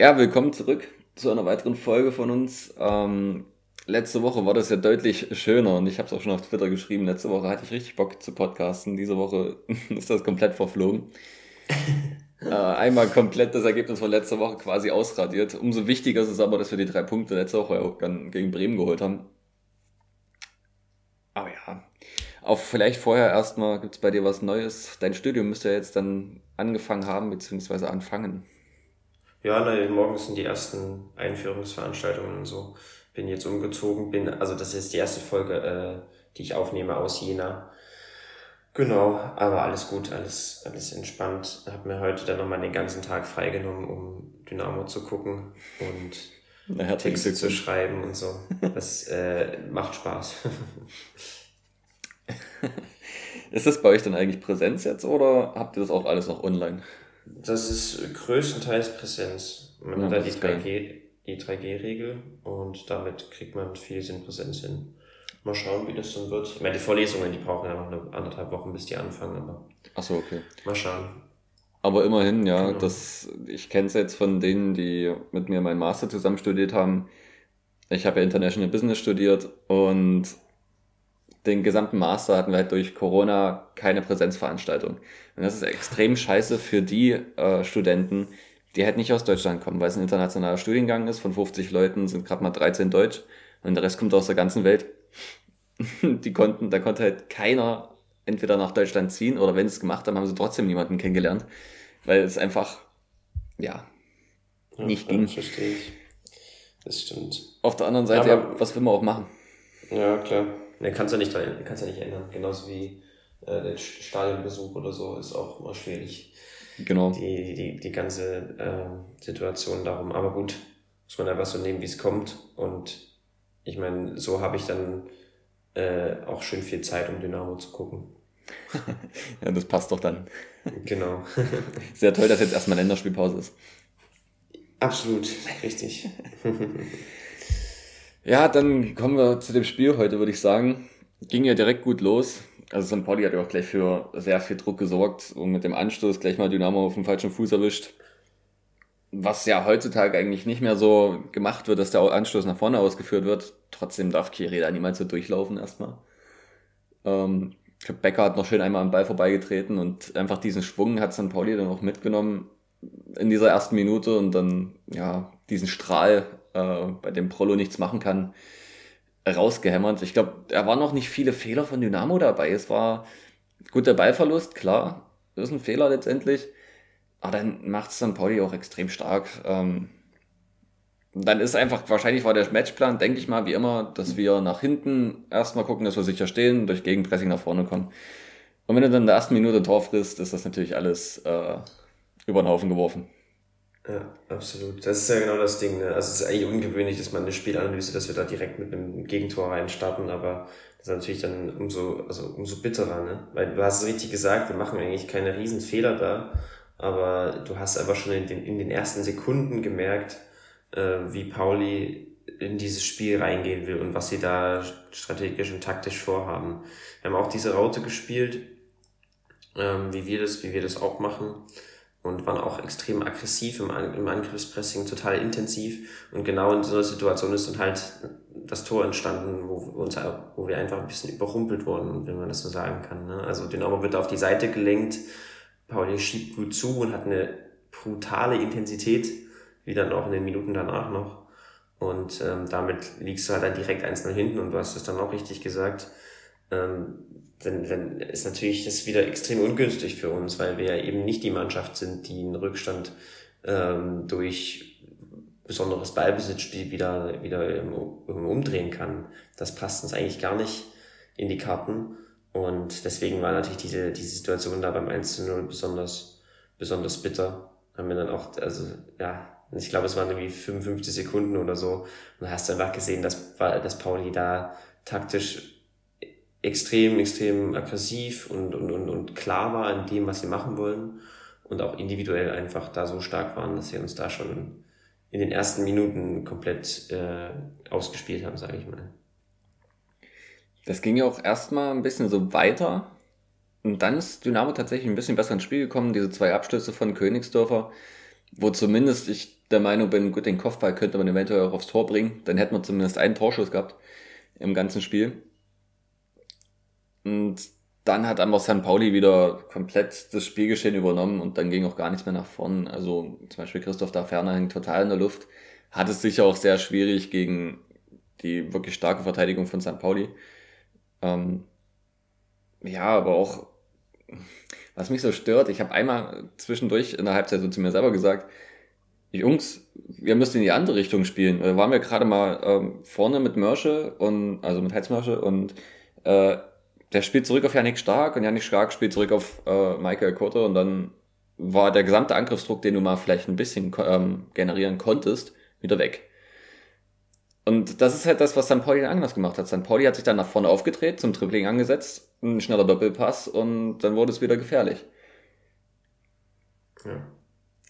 Ja, willkommen zurück zu einer weiteren Folge von uns. Ähm, letzte Woche war das ja deutlich schöner und ich habe es auch schon auf Twitter geschrieben. Letzte Woche hatte ich richtig Bock zu podcasten. Diese Woche ist das komplett verflogen. äh, einmal komplett das Ergebnis von letzter Woche quasi ausradiert. Umso wichtiger ist es aber, dass wir die drei Punkte letzte Woche auch gegen Bremen geholt haben. Aber ja, auch vielleicht vorher erstmal, gibt es bei dir was Neues? Dein Studium müsste ja jetzt dann angefangen haben, beziehungsweise anfangen. Ja, nein, morgen sind die ersten Einführungsveranstaltungen und so. Bin jetzt umgezogen, bin, also das ist die erste Folge, äh, die ich aufnehme aus Jena. Genau, aber alles gut, alles, alles entspannt. Hab mir heute dann nochmal den ganzen Tag freigenommen, um Dynamo zu gucken und naja, Texte zu schreiben und so. Das äh, macht Spaß. ist das bei euch dann eigentlich Präsenz jetzt oder habt ihr das auch alles noch online? Das ist größtenteils Präsenz. Man ja, hat da die 3G, die 3G-Regel und damit kriegt man viel in Präsenz hin. Mal schauen, wie das dann wird. Ich meine, die Vorlesungen, die brauchen ja noch eine anderthalb Wochen, bis die anfangen, aber. Ach so, okay. Mal schauen. Aber immerhin, ja, genau. das, ich kenne es jetzt von denen, die mit mir meinen Master zusammen studiert haben. Ich habe ja International Business studiert und den gesamten Master hatten wir halt durch Corona keine Präsenzveranstaltung. Und das ist extrem scheiße für die äh, Studenten, die halt nicht aus Deutschland kommen, weil es ein internationaler Studiengang ist. Von 50 Leuten sind gerade mal 13 Deutsch und der Rest kommt aus der ganzen Welt. die konnten, da konnte halt keiner entweder nach Deutschland ziehen oder wenn sie es gemacht haben, haben sie trotzdem niemanden kennengelernt, weil es einfach, ja, nicht ja, ging. Verstehe ich. Das stimmt. Auf der anderen Seite, ja, was will man auch machen? Ja, klar. Ne, kannst du nicht, kannst ja nicht ändern. Genauso wie äh, der Stadionbesuch oder so ist auch immer schwierig. Genau. Die, die, die ganze äh, Situation darum. Aber gut, muss man einfach so nehmen, wie es kommt. Und ich meine, so habe ich dann äh, auch schön viel Zeit, um Dynamo zu gucken. ja, das passt doch dann. Genau. Sehr toll, dass jetzt erstmal Länderspielpause ist. Absolut, richtig. Ja, dann kommen wir zu dem Spiel heute, würde ich sagen. Ging ja direkt gut los. Also St. Pauli hat ja auch gleich für sehr viel Druck gesorgt und mit dem Anstoß gleich mal Dynamo auf dem falschen Fuß erwischt. Was ja heutzutage eigentlich nicht mehr so gemacht wird, dass der Anstoß nach vorne ausgeführt wird. Trotzdem darf Kiri da niemals so durchlaufen erstmal. Ähm, Becker hat noch schön einmal am Ball vorbeigetreten und einfach diesen Schwung hat St. Pauli dann auch mitgenommen in dieser ersten Minute und dann, ja, diesen Strahl äh, bei dem Prollo nichts machen kann, rausgehämmert. Ich glaube, da waren noch nicht viele Fehler von Dynamo dabei. Es war gut der Ballverlust, klar, das ist ein Fehler letztendlich. Aber dann macht es dann Pauli auch extrem stark. Ähm, dann ist einfach, wahrscheinlich war der Matchplan, denke ich mal, wie immer, dass wir nach hinten erstmal gucken, dass wir sicher stehen, durch Gegenpressing nach vorne kommen. Und wenn du dann in der ersten Minute Tor frisst, ist das natürlich alles äh, über den Haufen geworfen. Ja, absolut. Das ist ja genau das Ding. Ne? Also es ist eigentlich ungewöhnlich, dass man eine Spielanalyse, dass wir da direkt mit einem Gegentor reinstarten, aber das ist natürlich dann umso, also umso bitterer, ne? Weil du hast es richtig gesagt, wir machen eigentlich keine riesen Fehler da, aber du hast einfach schon in den, in den ersten Sekunden gemerkt, äh, wie Pauli in dieses Spiel reingehen will und was sie da strategisch und taktisch vorhaben. Wir haben auch diese Raute gespielt, ähm, wie wir das, wie wir das auch machen und waren auch extrem aggressiv im, im Angriffspressing, total intensiv. Und genau in einer Situation ist dann halt das Tor entstanden, wo, wir uns, wo wir einfach ein bisschen überrumpelt wurden, wenn man das so sagen kann. Ne? Also Dynamo wird auf die Seite gelenkt, Pauli schiebt gut zu und hat eine brutale Intensität, wie dann auch in den Minuten danach noch. Und ähm, damit liegst du halt dann direkt eins nach hinten und du hast es dann auch richtig gesagt. Ähm, dann, dann ist natürlich das wieder extrem ungünstig für uns, weil wir eben nicht die Mannschaft sind, die einen Rückstand ähm, durch besonderes Ballbesitzspiel wieder, wieder umdrehen kann. Das passt uns eigentlich gar nicht in die Karten. Und deswegen war natürlich diese, diese Situation da beim 1 zu 0 besonders, besonders bitter. Haben wir dann auch, also, ja, ich glaube, es waren irgendwie 55 Sekunden oder so. Und hast einfach gesehen, dass, dass Pauli da taktisch extrem, extrem aggressiv und, und, und, und klar war in dem, was sie machen wollen und auch individuell einfach da so stark waren, dass sie uns da schon in den ersten Minuten komplett äh, ausgespielt haben, sage ich mal. Das ging ja auch erstmal ein bisschen so weiter. Und dann ist Dynamo tatsächlich ein bisschen besser ins Spiel gekommen. Diese zwei Abstöße von Königsdörfer wo zumindest ich der Meinung bin, gut, den Kopfball könnte man eventuell auch aufs Tor bringen. Dann hätten wir zumindest einen Torschuss gehabt im ganzen Spiel. Und dann hat einfach St. Pauli wieder komplett das Spielgeschehen übernommen und dann ging auch gar nichts mehr nach vorn. Also zum Beispiel Christoph da Ferner hängt total in der Luft. Hat es sicher auch sehr schwierig gegen die wirklich starke Verteidigung von St. Pauli. Ähm, ja, aber auch, was mich so stört, ich habe einmal zwischendurch in der Halbzeit so zu mir selber gesagt, Jungs, wir müssen in die andere Richtung spielen. Da waren wir gerade mal ähm, vorne mit Mörsche und also mit Heizmörsche und äh, der spielt zurück auf Janik Stark und Janik Stark spielt zurück auf äh, Michael Kotte und dann war der gesamte Angriffsdruck, den du mal vielleicht ein bisschen ähm, generieren konntest, wieder weg. Und das ist halt das, was St. Pauli anders gemacht hat. St. Pauli hat sich dann nach vorne aufgedreht, zum Dribbling angesetzt, ein schneller Doppelpass und dann wurde es wieder gefährlich. Ja.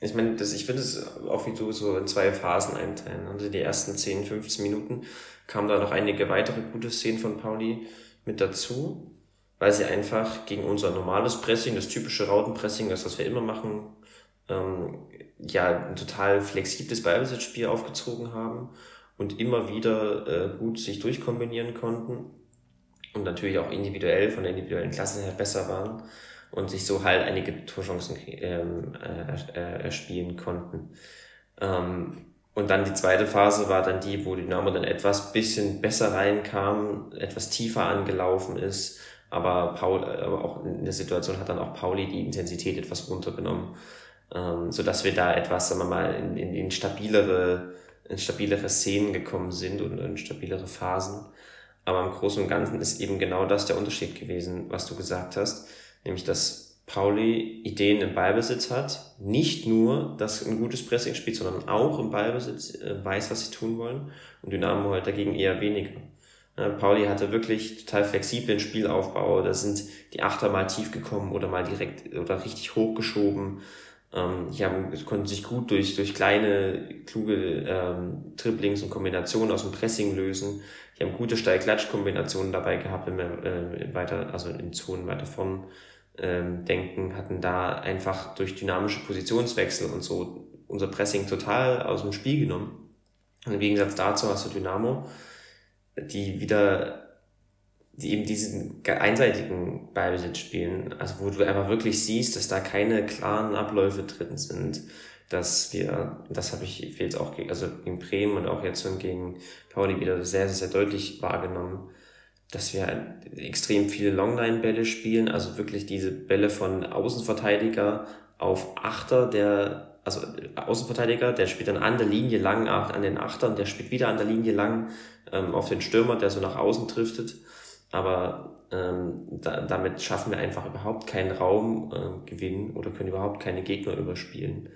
Ich meine, ich würde es auch wie du so in zwei Phasen einteilen. Also die ersten 10, 15 Minuten kamen da noch einige weitere gute Szenen von Pauli mit dazu, weil sie einfach gegen unser normales Pressing, das typische Rautenpressing, das was wir immer machen, ähm, ja, ein total flexibles Ballbesitzspiel aufgezogen haben und immer wieder äh, gut sich durchkombinieren konnten und natürlich auch individuell von der individuellen Klasse her besser waren und sich so halt einige Torchancen ähm, äh, äh, erspielen konnten. Ähm, und dann die zweite Phase war dann die, wo Dynamo dann etwas bisschen besser reinkam, etwas tiefer angelaufen ist, aber Paul, aber auch in der Situation hat dann auch Pauli die Intensität etwas runtergenommen, ähm, so dass wir da etwas, sagen wir mal, in, in, in stabilere, in stabilere Szenen gekommen sind und in stabilere Phasen. Aber im Großen und Ganzen ist eben genau das der Unterschied gewesen, was du gesagt hast, nämlich dass Pauli Ideen im Ballbesitz hat, nicht nur das ein gutes Pressing spielt, sondern auch im Ballbesitz äh, weiß, was sie tun wollen und Dynamo halt dagegen eher weniger. Pauli hatte wirklich total flexiblen Spielaufbau, da sind die Achter mal tief gekommen oder mal direkt oder richtig hochgeschoben. Ähm, die haben, konnten sich gut durch, durch kleine, kluge ähm, Triplings und Kombinationen aus dem Pressing lösen. Die haben gute Steil-Klatsch-Kombinationen dabei gehabt, wenn wir äh, weiter, also in Zonen weiter vorn ähm, denken, hatten da einfach durch dynamische Positionswechsel und so unser Pressing total aus dem Spiel genommen. Und im Gegensatz dazu hast du Dynamo, die wieder die eben diesen einseitigen Ballbesitz spielen, also wo du einfach wirklich siehst, dass da keine klaren Abläufe drin sind, dass wir, das habe ich jetzt auch also gegen Bremen und auch jetzt gegen Pauli wieder sehr, sehr, sehr deutlich wahrgenommen, dass wir extrem viele Longline-Bälle spielen, also wirklich diese Bälle von Außenverteidiger auf Achter, der, also Außenverteidiger, der spielt dann an der Linie lang an den Achter und der spielt wieder an der Linie lang ähm, auf den Stürmer, der so nach außen driftet. Aber ähm, da, damit schaffen wir einfach überhaupt keinen Raumgewinn äh, oder können überhaupt keine Gegner überspielen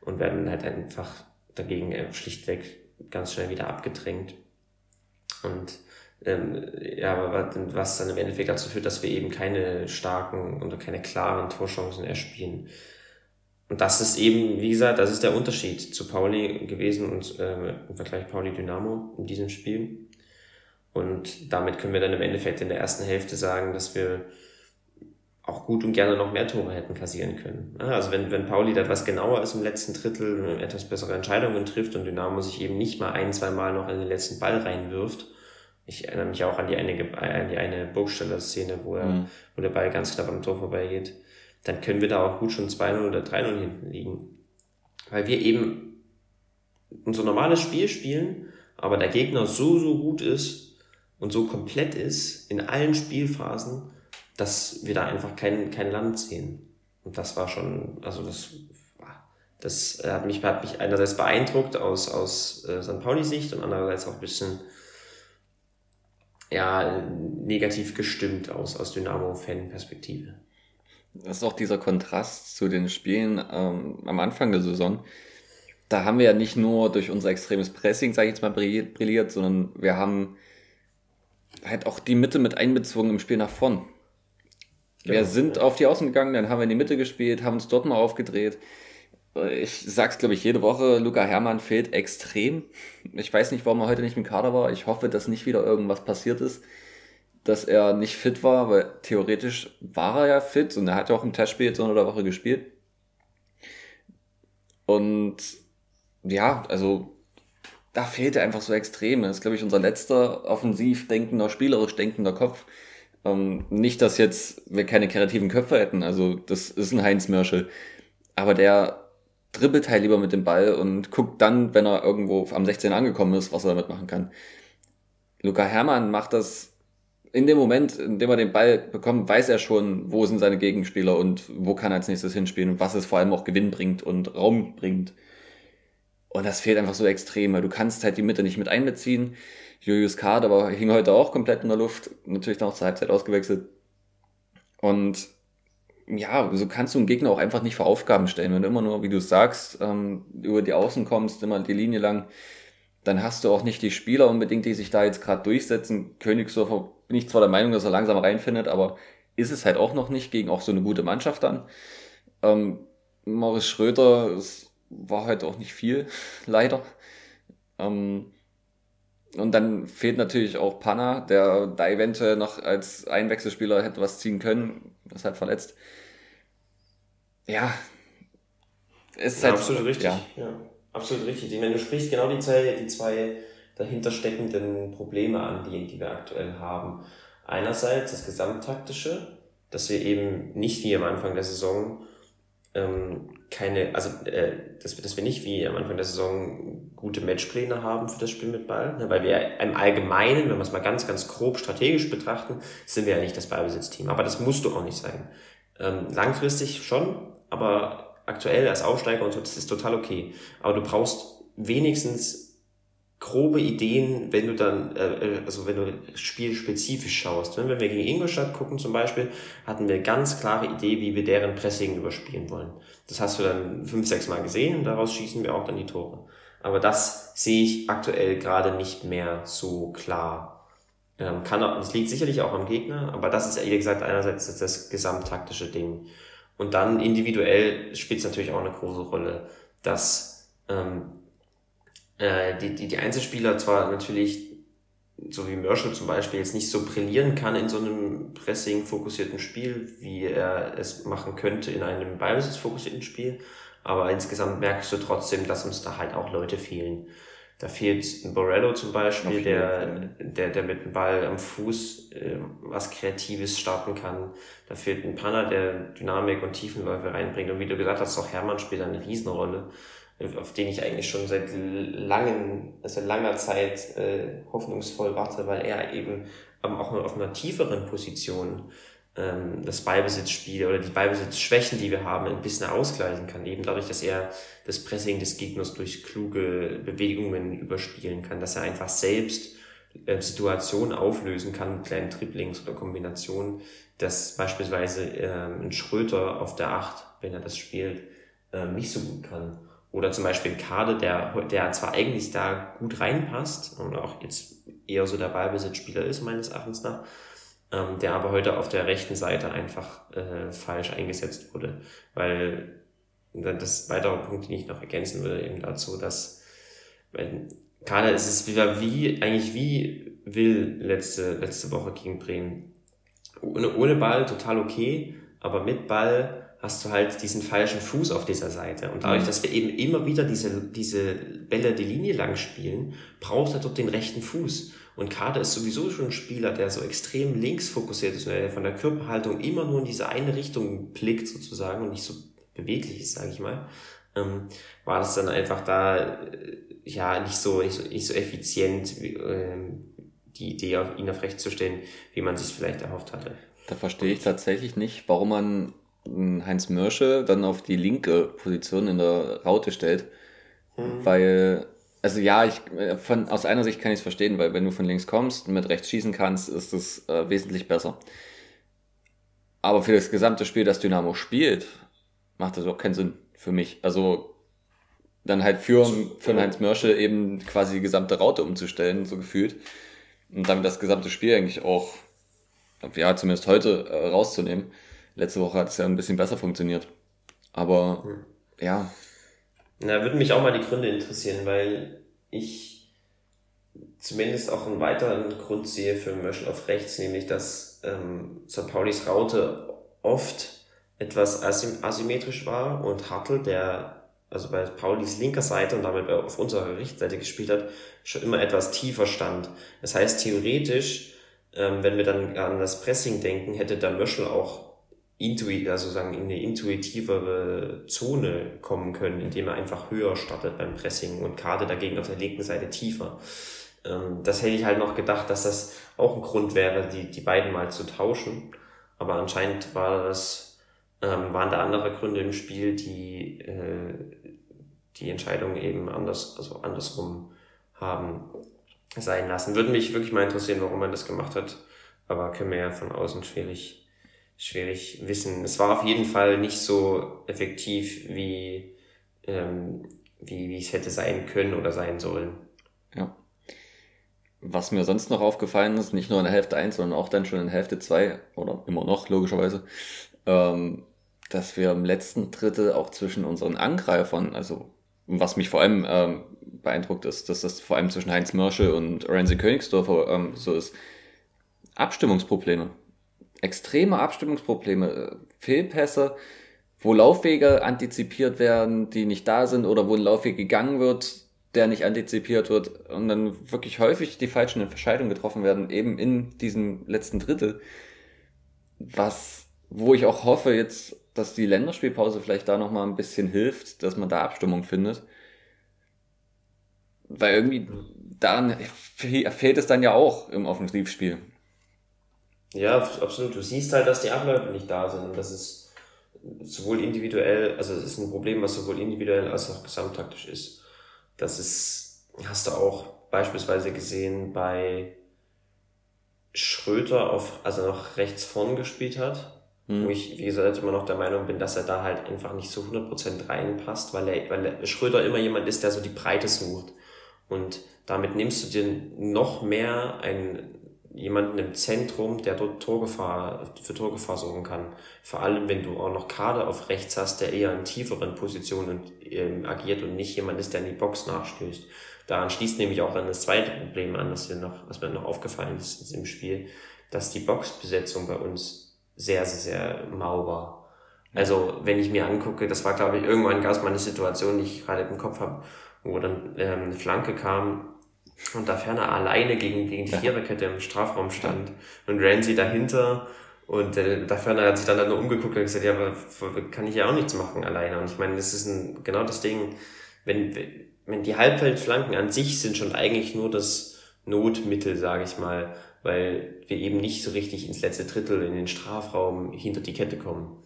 und werden halt einfach dagegen äh, schlichtweg ganz schnell wieder abgedrängt. Und ähm, ja, aber was dann im Endeffekt dazu führt, dass wir eben keine starken oder keine klaren Torchancen erspielen. Und das ist eben, wie gesagt, das ist der Unterschied zu Pauli gewesen und äh, im Vergleich Pauli-Dynamo in diesem Spiel. Und damit können wir dann im Endeffekt in der ersten Hälfte sagen, dass wir auch gut und gerne noch mehr Tore hätten kassieren können. Also wenn, wenn Pauli da etwas genauer ist im letzten Drittel, etwas bessere Entscheidungen trifft und Dynamo sich eben nicht mal ein, zwei Mal noch in den letzten Ball reinwirft, ich erinnere mich auch an die eine, an die eine Burgsteller-Szene, wo, er, mhm. wo der Ball ganz knapp am Tor vorbeigeht. Dann können wir da auch gut schon 2-0 oder 3-0 hinten liegen. Weil wir eben unser normales Spiel spielen, aber der Gegner so, so gut ist und so komplett ist in allen Spielphasen, dass wir da einfach kein, kein Land sehen. Und das war schon, also das, das hat mich, hat mich einerseits beeindruckt aus, aus äh, St. Pauli Sicht und andererseits auch ein bisschen ja, negativ gestimmt aus, aus Dynamo-Fan-Perspektive. Das ist auch dieser Kontrast zu den Spielen ähm, am Anfang der Saison. Da haben wir ja nicht nur durch unser extremes Pressing, sage ich jetzt mal, brilliert, sondern wir haben halt auch die Mitte mit einbezogen im Spiel nach vorn. Wir genau. sind auf die Außen gegangen, dann haben wir in die Mitte gespielt, haben uns dort mal aufgedreht ich sag's, glaube ich, jede Woche, Luca Hermann fehlt extrem. Ich weiß nicht, warum er heute nicht im Kader war. Ich hoffe, dass nicht wieder irgendwas passiert ist, dass er nicht fit war, weil theoretisch war er ja fit und er hat ja auch im Testspiel jetzt unter der Woche gespielt. Und ja, also da fehlt er einfach so extrem. Das ist, glaube ich, unser letzter offensiv denkender, spielerisch denkender Kopf. Ähm, nicht, dass jetzt wir keine kreativen Köpfe hätten. Also das ist ein Heinz Mörschel. Aber der dribbelt halt lieber mit dem Ball und guckt dann, wenn er irgendwo am 16 angekommen ist, was er damit machen kann. Luca Hermann macht das in dem Moment, in dem er den Ball bekommt, weiß er schon, wo sind seine Gegenspieler und wo kann er als nächstes hinspielen und was es vor allem auch Gewinn bringt und Raum bringt. Und das fehlt einfach so extrem, weil du kannst halt die Mitte nicht mit einbeziehen. Julius Card aber hing heute auch komplett in der Luft, natürlich dann auch zur Halbzeit ausgewechselt. Und ja, so kannst du einen Gegner auch einfach nicht vor Aufgaben stellen. Wenn du immer nur, wie du sagst, ähm, über die Außen kommst, immer die Linie lang, dann hast du auch nicht die Spieler unbedingt, die sich da jetzt gerade durchsetzen. Königsdorfer bin ich zwar der Meinung, dass er langsam reinfindet, aber ist es halt auch noch nicht gegen auch so eine gute Mannschaft dann. Ähm, Maurice Schröder, es war halt auch nicht viel, leider. Ähm, und dann fehlt natürlich auch Panna, der da eventuell noch als Einwechselspieler hätte was ziehen können, ist halt verletzt. Ja, ist ja, halt absolut richtig. Ja. ja. absolut richtig. Ich meine, du sprichst genau die zwei, die zwei dahinter steckenden Probleme an, die, die wir aktuell haben. Einerseits das Gesamttaktische, dass wir eben nicht wie am Anfang der Saison ähm, keine, also äh, dass, wir, dass wir nicht wie am Anfang der Saison gute Matchpläne haben für das Spiel mit Ball, ne, weil wir im Allgemeinen, wenn wir es mal ganz, ganz grob strategisch betrachten, sind wir ja nicht das Ballbesitzteam. Aber das musst du auch nicht sein. Ähm, langfristig schon, aber aktuell als Aufsteiger und so, das ist total okay. Aber du brauchst wenigstens grobe Ideen, wenn du dann, äh, äh, also wenn du spielspezifisch schaust. Wenn wir gegen Ingolstadt gucken zum Beispiel, hatten wir ganz klare Idee, wie wir deren Pressing überspielen wollen. Das hast du dann fünf, sechs Mal gesehen und daraus schießen wir auch dann die Tore. Aber das sehe ich aktuell gerade nicht mehr so klar. Ähm, kann auch, das liegt sicherlich auch am Gegner, aber das ist ehrlich gesagt einerseits das, gesamttaktische Ding. Und dann individuell spielt es natürlich auch eine große Rolle, dass ähm, äh, die, die, die Einzelspieler zwar natürlich, so wie Merschel zum Beispiel, jetzt nicht so brillieren kann in so einem Pressing-fokussierten Spiel, wie er es machen könnte in einem Ballbesitz-fokussierten Spiel, aber insgesamt merkst du trotzdem, dass uns da halt auch Leute fehlen. Da fehlt ein Borello zum Beispiel, der, der, der mit dem Ball am Fuß äh, was Kreatives starten kann. Da fehlt ein Panner, der Dynamik und Tiefenläufe reinbringt. Und wie du gesagt hast, auch Hermann spielt eine Riesenrolle auf den ich eigentlich schon seit langen, also langer Zeit äh, hoffnungsvoll warte, weil er eben ähm, auch auf einer tieferen Position ähm, das Ballbesitzspiel oder die Ballbesitzschwächen, die wir haben, ein bisschen ausgleichen kann. Eben dadurch, dass er das Pressing des Gegners durch kluge Bewegungen überspielen kann, dass er einfach selbst äh, Situationen auflösen kann mit kleinen Triplings oder Kombinationen, dass beispielsweise äh, ein Schröter auf der Acht, wenn er das spielt, äh, nicht so gut kann. Oder zum Beispiel Kade, der, der zwar eigentlich da gut reinpasst und auch jetzt eher so der Ballbesitzspieler ist, meines Erachtens nach, ähm, der aber heute auf der rechten Seite einfach äh, falsch eingesetzt wurde. Weil das weitere Punkt, den ich noch ergänzen würde, eben dazu, dass wenn Kader ist es wieder wie, eigentlich wie will letzte, letzte Woche gegen Bremen. Ohne, ohne Ball total okay, aber mit Ball hast du halt diesen falschen Fuß auf dieser Seite. Und dadurch, mhm. dass wir eben immer wieder diese, diese Bälle die Linie lang spielen, braucht er dort den rechten Fuß. Und Kader ist sowieso schon ein Spieler, der so extrem links fokussiert ist, der von der Körperhaltung immer nur in diese eine Richtung blickt sozusagen und nicht so beweglich ist, sage ich mal. Ähm, war das dann einfach da äh, ja nicht so nicht so, nicht so effizient wie, ähm, die Idee auf ihn auf rechts zu stellen, wie man sich vielleicht erhofft hatte. Da verstehe ich tatsächlich nicht, warum man Heinz Mörsche dann auf die linke Position in der Raute stellt. Mhm. Weil, also ja, ich, von, aus einer Sicht kann ich es verstehen, weil wenn du von links kommst und mit rechts schießen kannst, ist das äh, wesentlich besser. Aber für das gesamte Spiel, das Dynamo spielt, macht das auch keinen Sinn für mich. Also dann halt für, für Heinz Mörsche eben quasi die gesamte Raute umzustellen, so gefühlt. Und damit das gesamte Spiel eigentlich auch, ja, zumindest heute äh, rauszunehmen. Letzte Woche hat es ja ein bisschen besser funktioniert. Aber hm. ja. Na, würde mich auch mal die Gründe interessieren, weil ich zumindest auch einen weiteren Grund sehe für Möschel auf rechts, nämlich dass ähm, St. Paulis Raute oft etwas asym asymmetrisch war und Hartl, der also bei Paulis linker Seite und damit auf unserer rechten Seite gespielt hat, schon immer etwas tiefer stand. Das heißt, theoretisch, ähm, wenn wir dann an das Pressing denken, hätte der Möschel auch intuit, also sagen, in eine intuitivere Zone kommen können, indem er einfach höher startet beim Pressing und Kade dagegen auf der linken Seite tiefer. Ähm, das hätte ich halt noch gedacht, dass das auch ein Grund wäre, die, die beiden mal zu tauschen. Aber anscheinend war das, ähm, waren da andere Gründe im Spiel, die äh, die Entscheidung eben anders, also andersrum haben sein lassen. Würde mich wirklich mal interessieren, warum man das gemacht hat. Aber können wir ja von außen schwierig, schwierig wissen. Es war auf jeden Fall nicht so effektiv, wie, ähm, wie, wie es hätte sein können oder sein sollen. Ja. Was mir sonst noch aufgefallen ist, nicht nur in der Hälfte 1, sondern auch dann schon in Hälfte 2, oder immer noch, logischerweise, ähm, dass wir im letzten Drittel auch zwischen unseren Angreifern, also was mich vor allem ähm, beeindruckt ist, dass das vor allem zwischen Heinz Mörschel und Renzi Königsdorfer ähm, so ist. Abstimmungsprobleme. Extreme Abstimmungsprobleme. Fehlpässe, wo Laufwege antizipiert werden, die nicht da sind oder wo ein Laufweg gegangen wird, der nicht antizipiert wird und dann wirklich häufig die falschen Entscheidungen getroffen werden, eben in diesem letzten Drittel. Was, wo ich auch hoffe jetzt, dass die Länderspielpause vielleicht da nochmal ein bisschen hilft, dass man da Abstimmung findet. Weil irgendwie daran fehlt es dann ja auch im Offensivspiel. Ja, absolut. Du siehst halt, dass die Abläufe nicht da sind und das ist sowohl individuell, also es ist ein Problem, was sowohl individuell als auch gesamttaktisch ist. Das ist, hast du auch beispielsweise gesehen bei Schröter auf, also noch rechts vorn gespielt hat hm. Wo ich, wie gesagt, immer noch der Meinung bin, dass er da halt einfach nicht so 100% reinpasst, weil, er, weil Schröder immer jemand ist, der so die Breite sucht. Und damit nimmst du dir noch mehr einen, jemanden im Zentrum, der dort Torgefahr, für Torgefahr sorgen kann. Vor allem, wenn du auch noch Kader auf rechts hast, der eher in tieferen Positionen ähm, agiert und nicht jemand ist, der in die Box nachstößt. Daran schließt nämlich auch dann das zweite Problem an, das mir noch, was mir noch aufgefallen ist im Spiel, dass die Boxbesetzung bei uns sehr, sehr, sehr mau war. Also wenn ich mir angucke, das war glaube ich irgendwann gab es mal eine Situation, die ich gerade im Kopf habe, wo dann ähm, eine Flanke kam und da Ferner alleine gegen, gegen die Viererkette im Strafraum stand. Und Ramsey dahinter. Und äh, da Ferner hat sich dann, dann nur umgeguckt und gesagt, ja, aber kann ich ja auch nichts machen alleine. Und ich meine, das ist ein, genau das Ding, wenn, wenn die Halbfeldflanken an sich sind schon eigentlich nur das Notmittel, sage ich mal weil wir eben nicht so richtig ins letzte Drittel in den Strafraum hinter die Kette kommen.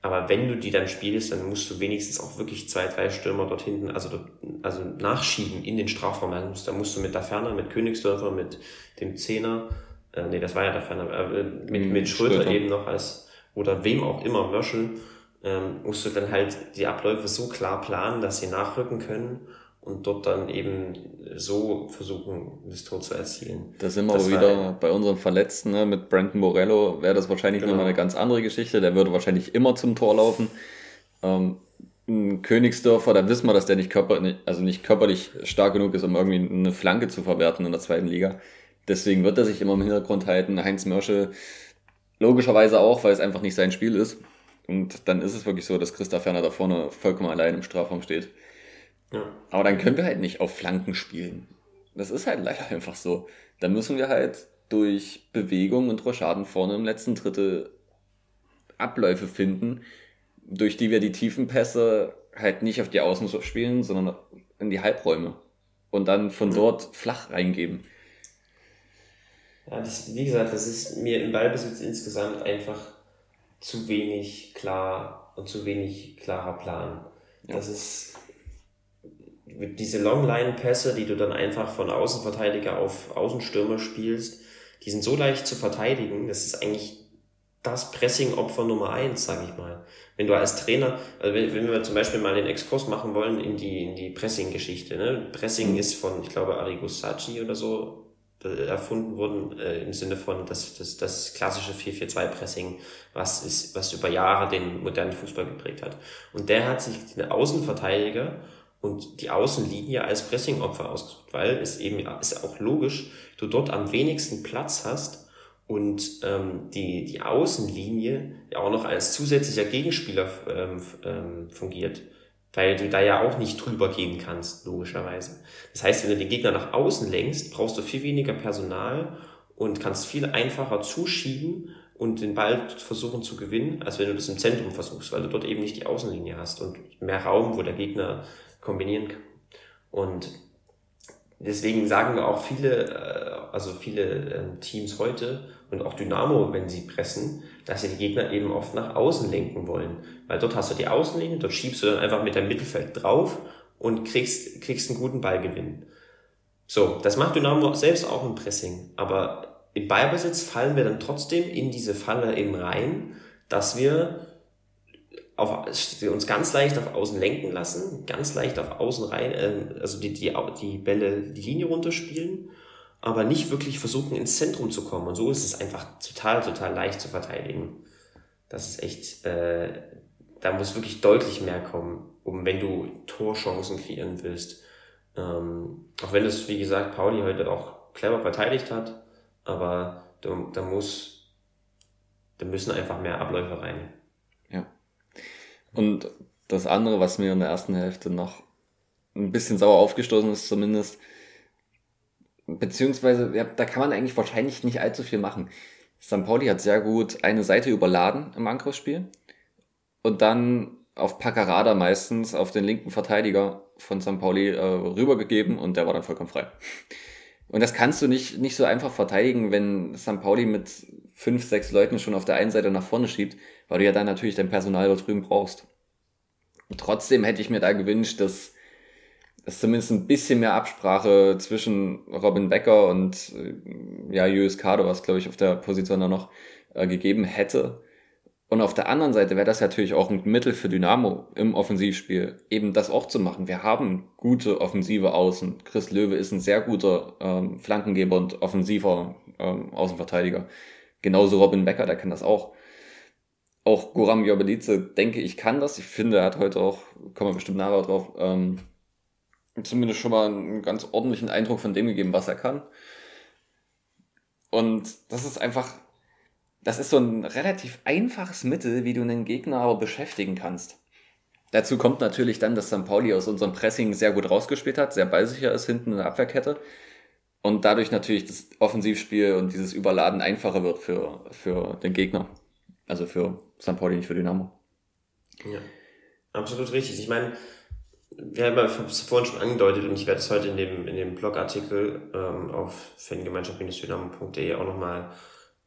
Aber wenn du die dann spielst, dann musst du wenigstens auch wirklich zwei, drei Stürmer dort hinten, also, also nachschieben in den Strafraum. Da musst, da musst du mit der Ferner, mit Königsdörfer, mit dem Zehner, äh, nee, das war ja der Ferner, äh, mit, mhm, mit Schröter, Schröter, eben noch als, oder wem auch immer, Mörschel, ähm, musst du dann halt die Abläufe so klar planen, dass sie nachrücken können und dort dann eben so versuchen, das Tor zu erzielen. Da sind wir aber wieder bei unserem Verletzten, ne? mit Brandon Morello wäre das wahrscheinlich genau. nochmal eine ganz andere Geschichte. Der würde wahrscheinlich immer zum Tor laufen. Ähm, ein Königsdörfer, da wissen wir, dass der nicht, körper, also nicht körperlich stark genug ist, um irgendwie eine Flanke zu verwerten in der zweiten Liga. Deswegen wird er sich immer im Hintergrund halten. Heinz Mörschel logischerweise auch, weil es einfach nicht sein Spiel ist. Und dann ist es wirklich so, dass Christa Ferner da vorne vollkommen allein im Strafraum steht. Ja. Aber dann können wir halt nicht auf Flanken spielen. Das ist halt leider einfach so. Dann müssen wir halt durch Bewegung und Rochaden vorne im letzten Drittel Abläufe finden, durch die wir die tiefen Pässe halt nicht auf die Außen spielen, sondern in die Halbräume und dann von dort flach reingeben. Ja, das, wie gesagt, das ist mir im Ballbesitz insgesamt einfach zu wenig klar und zu wenig klarer Plan. Ja. Das ist diese Longline-Pässe, die du dann einfach von Außenverteidiger auf Außenstürmer spielst, die sind so leicht zu verteidigen, das ist eigentlich das Pressing-Opfer Nummer eins, sage ich mal. Wenn du als Trainer, also wenn, wir zum Beispiel mal den Exkurs machen wollen in die, in die Pressing-Geschichte, ne? Pressing mhm. ist von, ich glaube, Arrigo Sacchi oder so äh, erfunden worden, äh, im Sinne von das, das, das klassische 4-4-2-Pressing, was, ist, was über Jahre den modernen Fußball geprägt hat. Und der hat sich den Außenverteidiger und die Außenlinie als Pressingopfer ausgesucht, weil es eben ist auch logisch, du dort am wenigsten Platz hast und ähm, die, die Außenlinie ja auch noch als zusätzlicher Gegenspieler ähm, ähm, fungiert. weil du da ja auch nicht drüber gehen kannst, logischerweise. Das heißt, wenn du den Gegner nach außen lenkst, brauchst du viel weniger Personal und kannst viel einfacher zuschieben und den Ball versuchen zu gewinnen, als wenn du das im Zentrum versuchst, weil du dort eben nicht die Außenlinie hast und mehr Raum, wo der Gegner kombinieren kann. Und deswegen sagen wir auch viele, äh, also viele ähm, Teams heute und auch Dynamo, wenn sie pressen, dass sie die Gegner eben oft nach außen lenken wollen. Weil dort hast du die Außenlinie, dort schiebst du dann einfach mit deinem Mittelfeld drauf und kriegst, kriegst einen guten Ballgewinn. So, das macht Dynamo selbst auch im Pressing. Aber im Ballbesitz fallen wir dann trotzdem in diese Falle eben rein, dass wir auf, uns ganz leicht auf Außen lenken lassen, ganz leicht auf Außen rein, äh, also die, die, die Bälle die Linie runterspielen, aber nicht wirklich versuchen ins Zentrum zu kommen. Und so ist es einfach total, total leicht zu verteidigen. Das ist echt, äh, da muss wirklich deutlich mehr kommen, um wenn du Torchancen kreieren willst. Ähm, auch wenn es, wie gesagt, Pauli heute auch clever verteidigt hat, aber da, da muss, da müssen einfach mehr Abläufe rein. Und das andere, was mir in der ersten Hälfte noch ein bisschen sauer aufgestoßen ist, zumindest, beziehungsweise, ja, da kann man eigentlich wahrscheinlich nicht allzu viel machen. St. Pauli hat sehr gut eine Seite überladen im Angriffsspiel und dann auf Paccarada meistens auf den linken Verteidiger von St. Pauli äh, rübergegeben und der war dann vollkommen frei. Und das kannst du nicht, nicht so einfach verteidigen, wenn St. Pauli mit fünf, sechs Leuten schon auf der einen Seite nach vorne schiebt, weil du ja dann natürlich dein Personal dort drüben brauchst. Trotzdem hätte ich mir da gewünscht, dass es zumindest ein bisschen mehr Absprache zwischen Robin Becker und äh, ja, Julius Kado, was glaube ich auf der Position da noch äh, gegeben hätte. Und auf der anderen Seite wäre das natürlich auch ein Mittel für Dynamo im Offensivspiel, eben das auch zu machen. Wir haben gute offensive Außen. Chris Löwe ist ein sehr guter ähm, Flankengeber und offensiver ähm, Außenverteidiger. Genauso Robin Becker, der kann das auch. Auch Goram Jobelice, denke ich, kann das. Ich finde, er hat heute auch, kommen wir bestimmt nachher drauf, ähm, zumindest schon mal einen ganz ordentlichen Eindruck von dem gegeben, was er kann. Und das ist einfach, das ist so ein relativ einfaches Mittel, wie du einen Gegner aber beschäftigen kannst. Dazu kommt natürlich dann, dass St. Pauli aus unserem Pressing sehr gut rausgespielt hat, sehr ballsicher ist hinten in der Abwehrkette und dadurch natürlich das Offensivspiel und dieses Überladen einfacher wird für, für den Gegner. Also für St. Pauli, nicht für Dynamo. Ja, absolut richtig. Ich meine, wir haben es vorhin schon angedeutet und ich werde es heute in dem, in dem Blogartikel ähm, auf fangemeinschaft-dynamo.de auch nochmal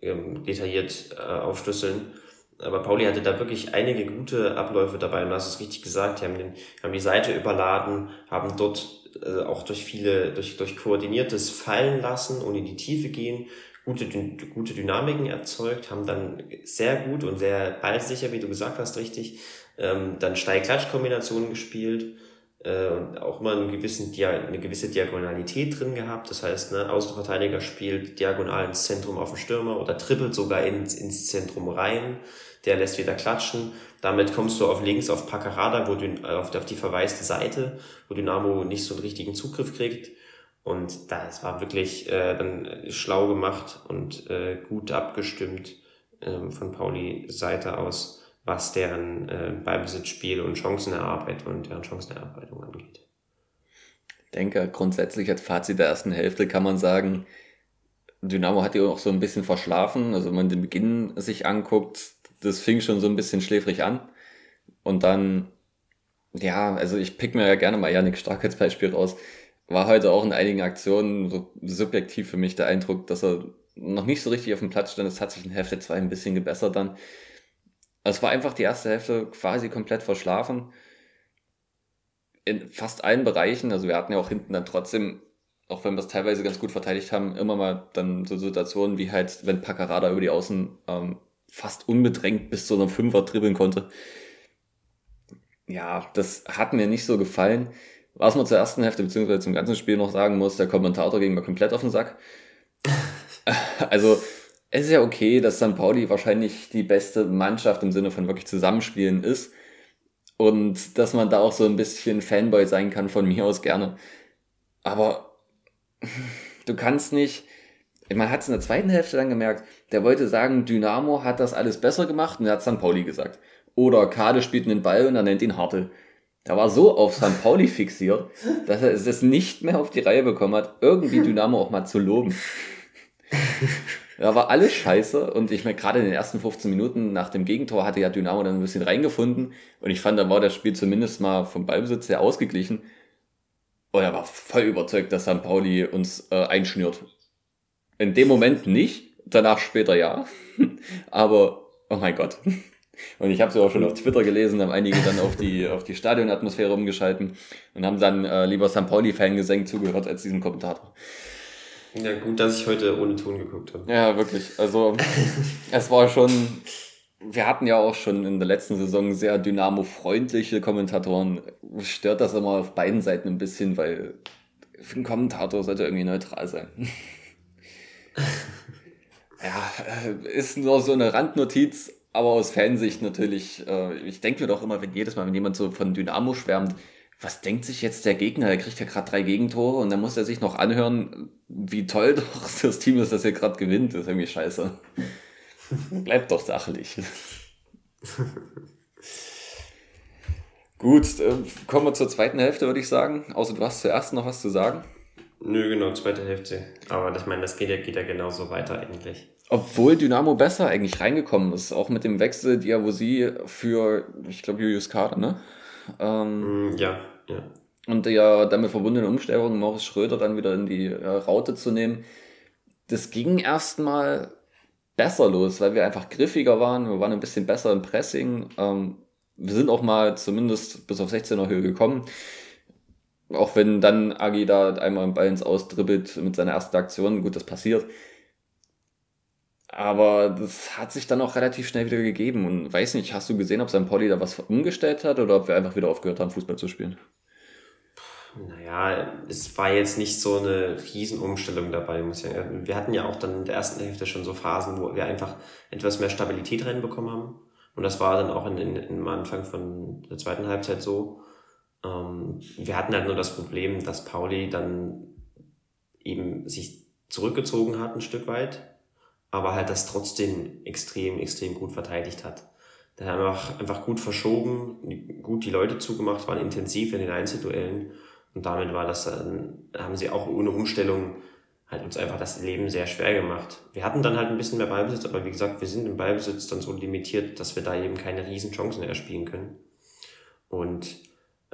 ähm, detailliert äh, aufschlüsseln. Aber Pauli hatte da wirklich einige gute Abläufe dabei und du hast es richtig gesagt, die haben, den, haben die Seite überladen, haben dort äh, auch durch viele, durch, durch koordiniertes Fallen lassen und in die Tiefe gehen, gute, gute Dynamiken erzeugt, haben dann sehr gut und sehr ballsicher, wie du gesagt hast, richtig, ähm, dann Steil-Klatsch-Kombinationen gespielt äh, und auch immer einen gewissen, eine gewisse Diagonalität drin gehabt. Das heißt, ne, Außenverteidiger spielt diagonal ins Zentrum auf den Stürmer oder trippelt sogar ins, ins Zentrum rein. Der lässt wieder klatschen. Damit kommst du auf links auf Paccarada, wo du auf, auf die verwaiste Seite, wo Dynamo nicht so einen richtigen Zugriff kriegt. Und das war wirklich äh, dann schlau gemacht und äh, gut abgestimmt äh, von Pauli Seite aus, was deren äh, Ballbesitzspiel und Chancenerarbeitung und deren Chancenerarbeitung angeht. Ich denke, grundsätzlich als Fazit der ersten Hälfte kann man sagen, Dynamo hat ja auch so ein bisschen verschlafen. Also wenn man den Beginn sich anguckt, das fing schon so ein bisschen schläfrig an. Und dann, ja, also ich pick mir ja gerne mal Janik Stark als Beispiel raus war heute auch in einigen Aktionen so subjektiv für mich der Eindruck, dass er noch nicht so richtig auf dem Platz stand. Es hat sich in Hälfte 2 ein bisschen gebessert dann. Also es war einfach die erste Hälfte quasi komplett verschlafen. In fast allen Bereichen. Also wir hatten ja auch hinten dann trotzdem, auch wenn wir es teilweise ganz gut verteidigt haben, immer mal dann so Situationen wie halt, wenn Paccarada über die Außen ähm, fast unbedrängt bis zu einem Fünfer dribbeln konnte. Ja, das hat mir nicht so gefallen. Was man zur ersten Hälfte beziehungsweise zum ganzen Spiel noch sagen muss, der Kommentator ging mir komplett auf den Sack. also, es ist ja okay, dass St. Pauli wahrscheinlich die beste Mannschaft im Sinne von wirklich Zusammenspielen ist. Und dass man da auch so ein bisschen Fanboy sein kann, von mir aus gerne. Aber du kannst nicht, man hat es in der zweiten Hälfte dann gemerkt, der wollte sagen, Dynamo hat das alles besser gemacht und er hat St. Pauli gesagt. Oder Kade spielt einen Ball und er nennt ihn Hartl. Der war so auf St. Pauli fixiert, dass er es nicht mehr auf die Reihe bekommen hat, irgendwie Dynamo auch mal zu loben. Da war alles scheiße und ich meine, gerade in den ersten 15 Minuten nach dem Gegentor hatte ja Dynamo dann ein bisschen reingefunden und ich fand, da war das Spiel zumindest mal vom Ballbesitz sehr ausgeglichen und er war voll überzeugt, dass St. Pauli uns äh, einschnürt. In dem Moment nicht, danach später ja, aber oh mein Gott. Und ich habe es ja auch schon auf Twitter gelesen, haben einige dann auf die, auf die Stadionatmosphäre umgeschalten und haben dann äh, lieber St. Pauli-Fangesängen zugehört als diesem Kommentator. Ja, gut, dass ich heute ohne Ton geguckt habe. Ja, wirklich. Also, es war schon. Wir hatten ja auch schon in der letzten Saison sehr dynamo-freundliche Kommentatoren. Stört das immer auf beiden Seiten ein bisschen, weil für einen Kommentator sollte irgendwie neutral sein. ja, äh, ist nur so eine Randnotiz, aber aus Fansicht natürlich. Äh, ich denke mir doch immer, wenn jedes Mal, wenn jemand so von Dynamo schwärmt, was denkt sich jetzt der Gegner? Er kriegt ja gerade drei Gegentore und dann muss er sich noch anhören, wie toll doch das Team ist, dass er gerade gewinnt. Das ist irgendwie scheiße. Bleibt doch sachlich. Gut, äh, kommen wir zur zweiten Hälfte, würde ich sagen. Außer du hast zuerst noch was zu sagen. Nö, genau, zweite Hälfte. Aber ich meine, das geht ja, geht ja genauso weiter eigentlich. Obwohl Dynamo besser eigentlich reingekommen ist, auch mit dem Wechsel Diawosi für, ich glaube, Julius Kader, ne? Ähm, mm, ja, ja. Und der damit verbundene Umstellung, Morris Schröder dann wieder in die äh, Raute zu nehmen, das ging erstmal besser los, weil wir einfach griffiger waren, wir waren ein bisschen besser im Pressing. Ähm, wir sind auch mal zumindest bis auf 16er Höhe gekommen. Auch wenn dann Agi da einmal im Ball ins Ausdribbelt mit seiner ersten Aktion, gut, das passiert. Aber das hat sich dann auch relativ schnell wieder gegeben. Und weiß nicht, hast du gesehen, ob sein Polly da was umgestellt hat oder ob wir einfach wieder aufgehört haben, Fußball zu spielen? Naja, es war jetzt nicht so eine Riesenumstellung dabei. Wir hatten ja auch dann in der ersten Hälfte schon so Phasen, wo wir einfach etwas mehr Stabilität reinbekommen haben. Und das war dann auch in, in, im Anfang von der zweiten Halbzeit so. Ähm, wir hatten halt nur das Problem, dass Pauli dann eben sich zurückgezogen hat ein Stück weit aber halt das trotzdem extrem, extrem gut verteidigt hat. Der hat einfach, einfach gut verschoben, gut die Leute zugemacht, waren intensiv in den Einzelduellen und damit war das haben sie auch ohne Umstellung halt uns einfach das Leben sehr schwer gemacht. Wir hatten dann halt ein bisschen mehr Ballbesitz, aber wie gesagt, wir sind im Ballbesitz dann so limitiert, dass wir da eben keine riesen Chancen erspielen können. Und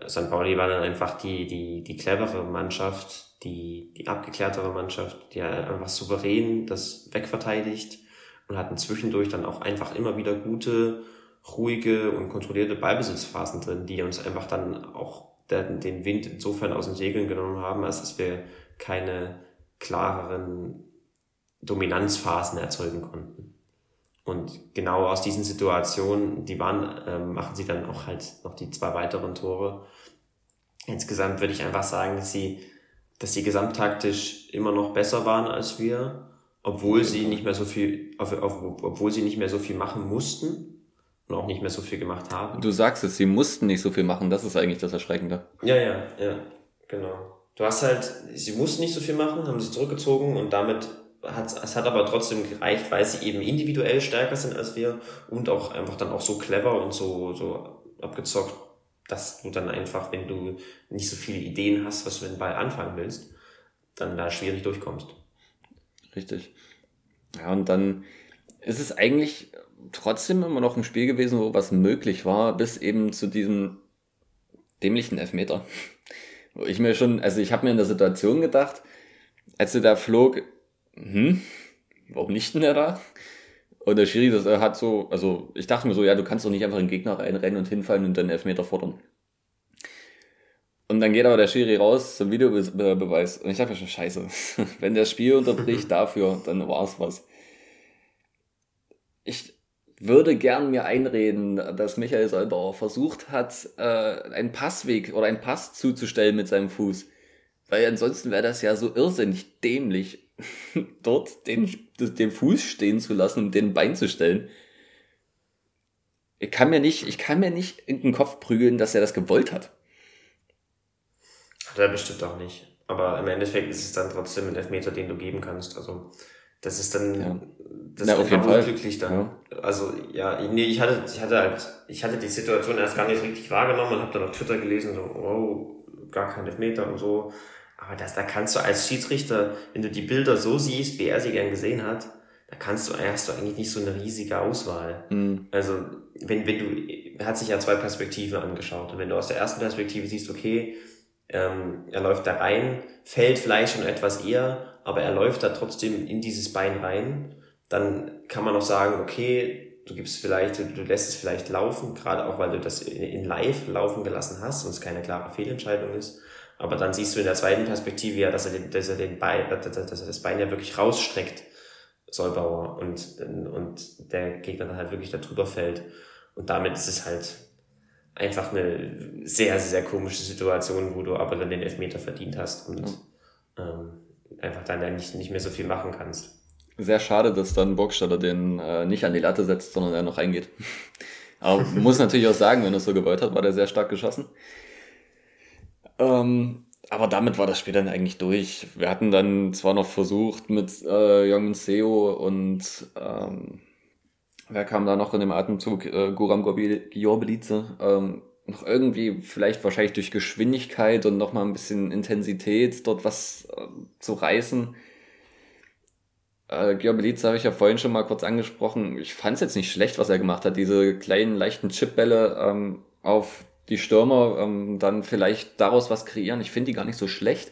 St. Pauli war dann einfach die, die, die clevere Mannschaft, die, die abgeklärtere Mannschaft, die einfach souverän das wegverteidigt und hatten zwischendurch dann auch einfach immer wieder gute, ruhige und kontrollierte Ballbesitzphasen drin, die uns einfach dann auch den Wind insofern aus den Segeln genommen haben, als dass wir keine klareren Dominanzphasen erzeugen konnten. Und genau aus diesen Situationen, die waren, ähm, machen sie dann auch halt noch die zwei weiteren Tore. Insgesamt würde ich einfach sagen, dass sie dass sie gesamttaktisch immer noch besser waren als wir, obwohl sie nicht mehr so viel, obwohl sie nicht mehr so viel machen mussten und auch nicht mehr so viel gemacht haben. Du sagst es, sie mussten nicht so viel machen, das ist eigentlich das Erschreckende. Ja, ja, ja, genau. Du hast halt, sie mussten nicht so viel machen, haben sich zurückgezogen und damit hat es hat aber trotzdem gereicht, weil sie eben individuell stärker sind als wir und auch einfach dann auch so clever und so, so abgezockt dass du dann einfach, wenn du nicht so viele Ideen hast, was du mit dem Ball anfangen willst, dann da schwierig durchkommst. Richtig. Ja, und dann ist es eigentlich trotzdem immer noch ein Spiel gewesen, wo was möglich war, bis eben zu diesem dämlichen Elfmeter. Wo ich mir schon, also ich habe mir in der Situation gedacht, als du da flog, hm, warum nicht denn der da? Und der Schiri das hat so, also ich dachte mir so, ja, du kannst doch nicht einfach in den Gegner reinrennen und hinfallen und dann Elfmeter fordern. Und dann geht aber der Schiri raus zum Videobeweis. Und ich dachte mir schon, scheiße, wenn der Spiel unterbricht dafür, dann war's was. Ich würde gern mir einreden, dass Michael Solbauer versucht hat, äh, einen Passweg oder einen Pass zuzustellen mit seinem Fuß. Weil ansonsten wäre das ja so irrsinnig dämlich, dort den, den Fuß stehen zu lassen und den Bein zu stellen. Ich kann mir nicht, ich kann mir nicht in den Kopf prügeln, dass er das gewollt hat. Hat er bestimmt auch nicht. Aber im Endeffekt ist es dann trotzdem ein Elfmeter, den du geben kannst. Also das ist dann, ja. das ja, ist einfach unglücklich dann. Ja. Also, ja, nee, ich hatte, ich hatte halt, ich hatte die Situation erst gar nicht richtig wahrgenommen und habe dann auf Twitter gelesen, so, oh, gar kein Elfmeter und so. Aber das, da kannst du als Schiedsrichter, wenn du die Bilder so siehst, wie er sie gern gesehen hat, da kannst du, hast du eigentlich nicht so eine riesige Auswahl. Mhm. Also, wenn, wenn du, er hat sich ja zwei Perspektiven angeschaut. Und wenn du aus der ersten Perspektive siehst, okay, ähm, er läuft da rein, fällt vielleicht schon etwas eher, aber er läuft da trotzdem in dieses Bein rein, dann kann man auch sagen, okay, du gibst vielleicht, du lässt es vielleicht laufen, gerade auch weil du das in live laufen gelassen hast und es keine klare Fehlentscheidung ist. Aber dann siehst du in der zweiten Perspektive ja, dass er, den, dass er, den Bein, dass er das Bein ja wirklich rausstreckt, Solbauer, und, und der Gegner dann halt wirklich da drüber fällt. Und damit ist es halt einfach eine sehr, sehr komische Situation, wo du aber dann den Elfmeter verdient hast und ähm, einfach dann nicht, nicht mehr so viel machen kannst. Sehr schade, dass dann Burgstaller den äh, nicht an die Latte setzt, sondern er noch reingeht. Aber muss natürlich auch sagen, wenn er es so gewollt hat, war der sehr stark geschossen. Ähm, aber damit war das Spiel dann eigentlich durch. Wir hatten dann zwar noch versucht mit äh, Jong Seo und ähm, wer kam da noch in dem Atemzug? Äh, Guram Giobelice. Ähm, noch irgendwie, vielleicht wahrscheinlich durch Geschwindigkeit und nochmal ein bisschen Intensität dort was äh, zu reißen. Äh, Giobelice habe ich ja vorhin schon mal kurz angesprochen. Ich fand es jetzt nicht schlecht, was er gemacht hat. Diese kleinen, leichten Chipbälle ähm, auf die Stürmer ähm, dann vielleicht daraus was kreieren. Ich finde die gar nicht so schlecht.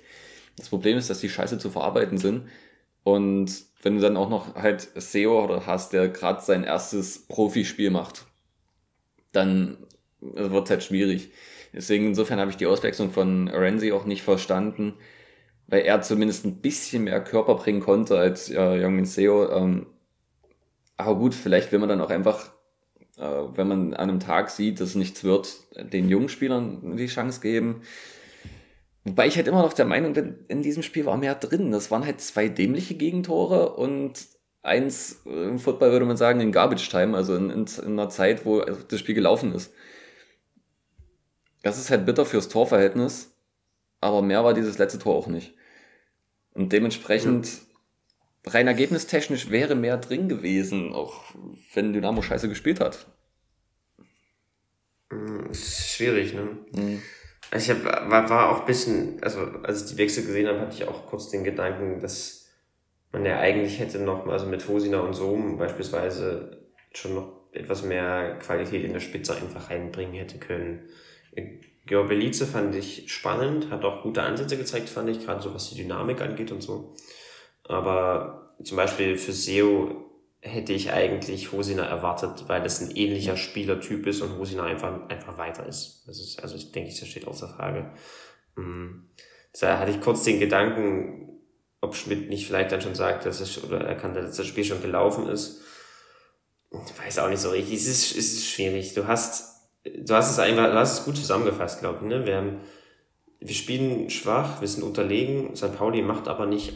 Das Problem ist, dass die scheiße zu verarbeiten sind. Und wenn du dann auch noch halt SEO oder hast, der gerade sein erstes Profispiel macht, dann wird es halt schwierig. Deswegen insofern habe ich die Auswechslung von Renzi auch nicht verstanden, weil er zumindest ein bisschen mehr Körper bringen konnte als äh, Jungmin Seo. Ähm, aber gut, vielleicht will man dann auch einfach wenn man an einem Tag sieht, dass nichts wird, den jungen Spielern die Chance geben. Wobei ich halt immer noch der Meinung bin, in diesem Spiel war mehr drin. Das waren halt zwei dämliche Gegentore und eins, äh, im Football würde man sagen, in Garbage Time, also in, in, in einer Zeit, wo das Spiel gelaufen ist. Das ist halt bitter fürs Torverhältnis, aber mehr war dieses letzte Tor auch nicht. Und dementsprechend rein ergebnistechnisch wäre mehr drin gewesen, auch wenn Dynamo scheiße gespielt hat. Hm, schwierig, ne? Mhm. Also ich hab, war, war auch ein bisschen, also als ich die Wechsel gesehen habe, hatte ich auch kurz den Gedanken, dass man ja eigentlich hätte noch, also mit Hosina und Sohm beispielsweise schon noch etwas mehr Qualität in der Spitze einfach reinbringen hätte können. Georg Belize fand ich spannend, hat auch gute Ansätze gezeigt, fand ich, gerade so was die Dynamik angeht und so. Aber zum Beispiel für SEO hätte ich eigentlich Hosina erwartet, weil es ein ähnlicher Spielertyp ist und Hosina einfach, einfach weiter ist. Das ist also ich denke, das steht außer Frage. Mhm. Da hatte ich kurz den Gedanken, ob Schmidt nicht vielleicht dann schon sagt, dass es, oder er kann, dass das Spiel schon gelaufen ist. Ich weiß auch nicht so richtig. Es ist, es ist schwierig. Du hast, du hast es einfach, du hast es gut zusammengefasst, glaube ich, ne? Wir haben, wir spielen schwach, wir sind unterlegen. St. Pauli macht aber nicht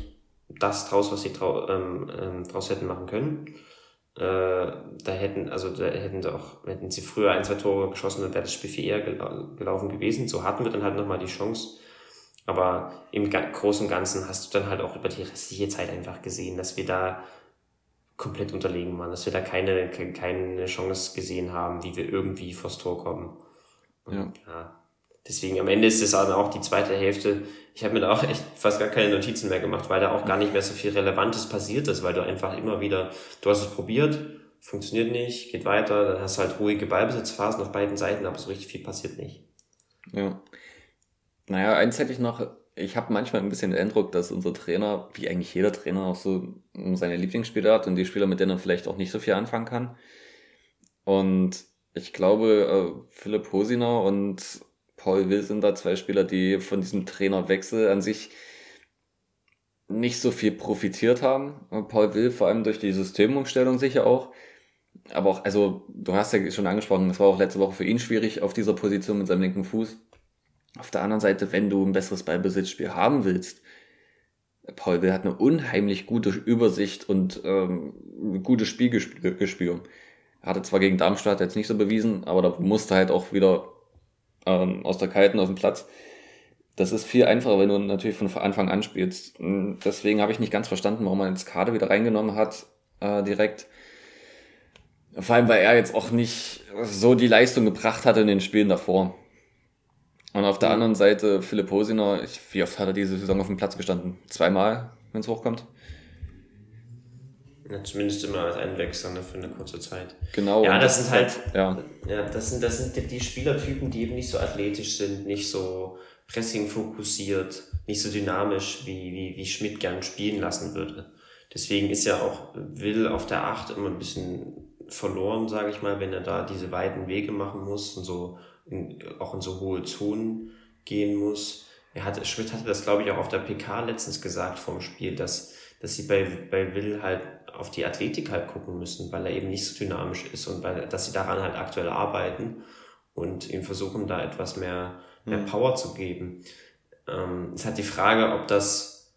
das draus, was sie trau ähm, ähm, draus hätten machen können. Äh, da hätten, also da hätten sie auch, hätten sie früher ein, zwei Tore geschossen, dann wäre das Spiel viel eher gel gelaufen gewesen. So hatten wir dann halt nochmal die Chance. Aber im Großen und Ganzen hast du dann halt auch über die restliche Zeit einfach gesehen, dass wir da komplett unterlegen waren, dass wir da keine, keine Chance gesehen haben, wie wir irgendwie vors Tor kommen. Und, ja. ja. Deswegen am Ende ist es dann auch die zweite Hälfte. Ich habe mir da auch echt fast gar keine Notizen mehr gemacht, weil da auch gar nicht mehr so viel Relevantes passiert ist, weil du einfach immer wieder, du hast es probiert, funktioniert nicht, geht weiter, dann hast du halt ruhige Ballbesitzphasen auf beiden Seiten, aber so richtig viel passiert nicht. Ja. Naja, eins hätte ich noch, ich habe manchmal ein bisschen den Eindruck, dass unser Trainer, wie eigentlich jeder Trainer, auch so seine Lieblingsspieler hat und die Spieler, mit denen er vielleicht auch nicht so viel anfangen kann. Und ich glaube, äh, Philipp Hosiner und Paul Will sind da zwei Spieler, die von diesem Trainerwechsel an sich nicht so viel profitiert haben. Paul Will vor allem durch die Systemumstellung sicher auch. Aber auch, also du hast ja schon angesprochen, das war auch letzte Woche für ihn schwierig auf dieser Position mit seinem linken Fuß. Auf der anderen Seite, wenn du ein besseres Ballbesitzspiel haben willst, Paul Will hat eine unheimlich gute Übersicht und ähm, gutes Spielgespür. Er hatte zwar gegen Darmstadt jetzt nicht so bewiesen, aber da musste halt auch wieder ähm, aus der Kalten auf dem Platz. Das ist viel einfacher, wenn du natürlich von Anfang an spielst. Deswegen habe ich nicht ganz verstanden, warum man jetzt Kader wieder reingenommen hat, äh, direkt. Vor allem, weil er jetzt auch nicht so die Leistung gebracht hatte in den Spielen davor. Und auf der anderen Seite Philipp Hosiner, wie oft hat er diese Saison auf dem Platz gestanden? Zweimal, wenn es hochkommt? Ja, zumindest immer als Einwechsler ne, für eine kurze Zeit. Genau. Ja, das, das sind halt, ja. ja, das sind, das sind die Spielertypen, die eben nicht so athletisch sind, nicht so Pressing fokussiert, nicht so dynamisch, wie, wie, wie Schmidt gern spielen lassen würde. Deswegen ist ja auch Will auf der Acht immer ein bisschen verloren, sage ich mal, wenn er da diese weiten Wege machen muss und so in, auch in so hohe Zonen gehen muss. Er hatte, Schmidt hatte das, glaube ich, auch auf der PK letztens gesagt vom Spiel, dass, dass sie bei, bei Will halt auf die Athletik halt gucken müssen, weil er eben nicht so dynamisch ist und weil, dass sie daran halt aktuell arbeiten und ihm versuchen, da etwas mehr, mehr mhm. Power zu geben. Ähm, ist halt die Frage, ob das,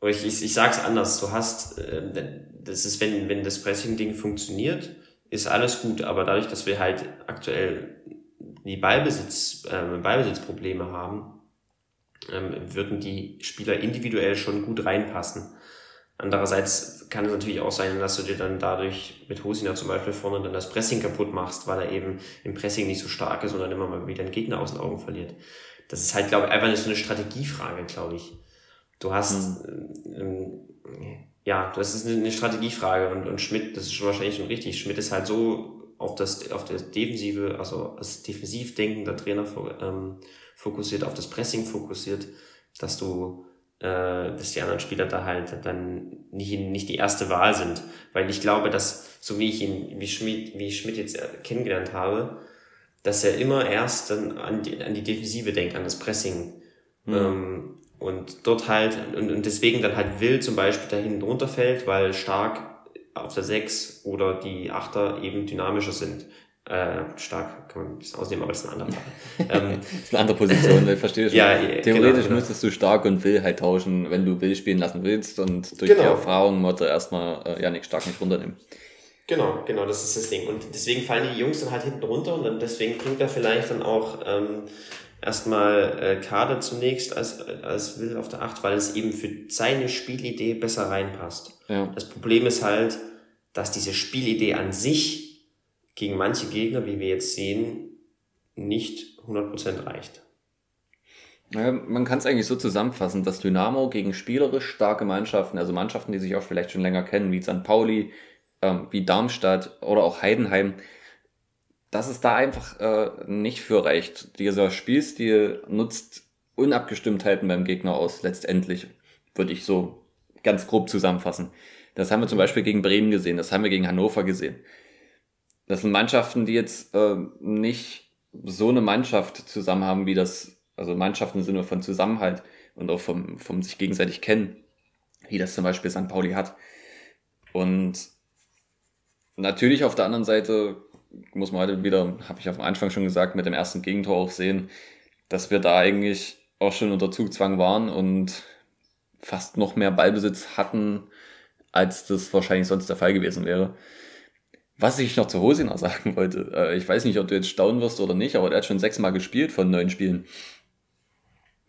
oder ich, ich, ich sag's anders, du hast, äh, das ist, wenn, wenn das Pressing-Ding funktioniert, ist alles gut, aber dadurch, dass wir halt aktuell die Ballbesitz, äh, Ballbesitzprobleme haben, ähm, würden die Spieler individuell schon gut reinpassen. Andererseits kann es natürlich auch sein, dass du dir dann dadurch mit Hosina zum Beispiel vorne dann das Pressing kaputt machst, weil er eben im Pressing nicht so stark ist und dann immer mal wieder den Gegner aus den Augen verliert. Das ist halt, glaube ich, einfach so eine Strategiefrage, glaube ich. Du hast, mhm. ähm, ja, das ist eine Strategiefrage und, und Schmidt, das ist schon wahrscheinlich schon richtig. Schmidt ist halt so auf das, auf das Defensive, also als Defensivdenken der Trainer ähm, fokussiert, auf das Pressing fokussiert, dass du dass die anderen Spieler da halt dann nicht, nicht die erste Wahl sind. Weil ich glaube, dass, so wie ich ihn, wie Schmidt, wie Schmidt jetzt kennengelernt habe, dass er immer erst dann an die, an die Defensive denkt, an das Pressing. Mhm. Ähm, und dort halt, und, und deswegen dann halt will zum Beispiel da hinten runterfällt, weil stark auf der 6 oder die Achter eben dynamischer sind. Äh, stark kann man ein bisschen ausnehmen, aber das ist eine andere ähm, Das ist eine andere Position, ich verstehe schon. ja, Theoretisch genau, genau. müsstest du stark und will halt tauschen, wenn du will spielen lassen willst und durch genau. die Erfahrung Motto erstmal äh, ja nicht stark nicht runternehmen. Genau, genau, das ist das Ding. Und deswegen fallen die Jungs dann halt hinten runter und dann deswegen bringt er vielleicht dann auch ähm, erstmal äh, Kader zunächst als, als Will auf der 8, weil es eben für seine Spielidee besser reinpasst. Ja. Das Problem ist halt, dass diese Spielidee an sich gegen manche Gegner, wie wir jetzt sehen, nicht 100% reicht. Ja, man kann es eigentlich so zusammenfassen, dass Dynamo gegen spielerisch starke Mannschaften, also Mannschaften, die sich auch vielleicht schon länger kennen, wie St. Pauli, ähm, wie Darmstadt oder auch Heidenheim, dass es da einfach äh, nicht für reicht. Dieser Spielstil nutzt Unabgestimmtheiten beim Gegner aus, letztendlich, würde ich so ganz grob zusammenfassen. Das haben wir zum Beispiel gegen Bremen gesehen, das haben wir gegen Hannover gesehen. Das sind Mannschaften, die jetzt äh, nicht so eine Mannschaft zusammen haben, wie das, also Mannschaften im Sinne von Zusammenhalt und auch vom, vom sich gegenseitig kennen, wie das zum Beispiel St. Pauli hat. Und natürlich auf der anderen Seite muss man heute wieder, habe ich dem Anfang schon gesagt, mit dem ersten Gegentor auch sehen, dass wir da eigentlich auch schon unter Zugzwang waren und fast noch mehr Ballbesitz hatten, als das wahrscheinlich sonst der Fall gewesen wäre. Was ich noch zu Hosina sagen wollte, äh, ich weiß nicht, ob du jetzt staunen wirst oder nicht, aber der hat schon sechsmal gespielt von neun Spielen.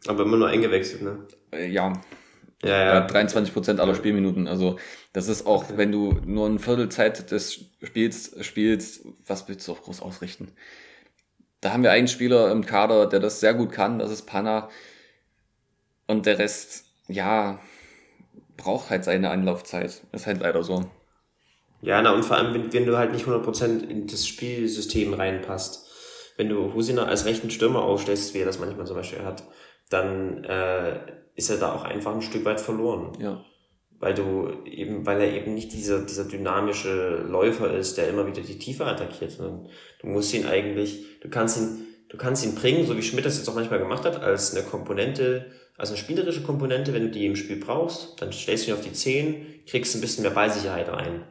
Aber immer nur eingewechselt, ne? Äh, ja. Ja, ja. ja 23 Prozent aller Spielminuten. Also, das ist auch, okay. wenn du nur ein Viertel Zeit des Spiels spielst, was willst du auch groß ausrichten? Da haben wir einen Spieler im Kader, der das sehr gut kann, das ist Panna. Und der Rest, ja, braucht halt seine Anlaufzeit. Ist halt leider so. Ja, na und vor allem, wenn, wenn du halt nicht 100% in das Spielsystem reinpasst. Wenn du Husina als rechten Stürmer aufstellst, wie er das manchmal zum Beispiel hat, dann äh, ist er da auch einfach ein Stück weit verloren. Ja. Weil du eben, weil er eben nicht dieser, dieser dynamische Läufer ist, der immer wieder die Tiefe attackiert, sondern du musst ihn eigentlich, du kannst ihn, du kannst ihn bringen, so wie Schmidt das jetzt auch manchmal gemacht hat, als eine Komponente, als eine spielerische Komponente, wenn du die im Spiel brauchst, dann stellst du ihn auf die 10, kriegst ein bisschen mehr Ballsicherheit rein.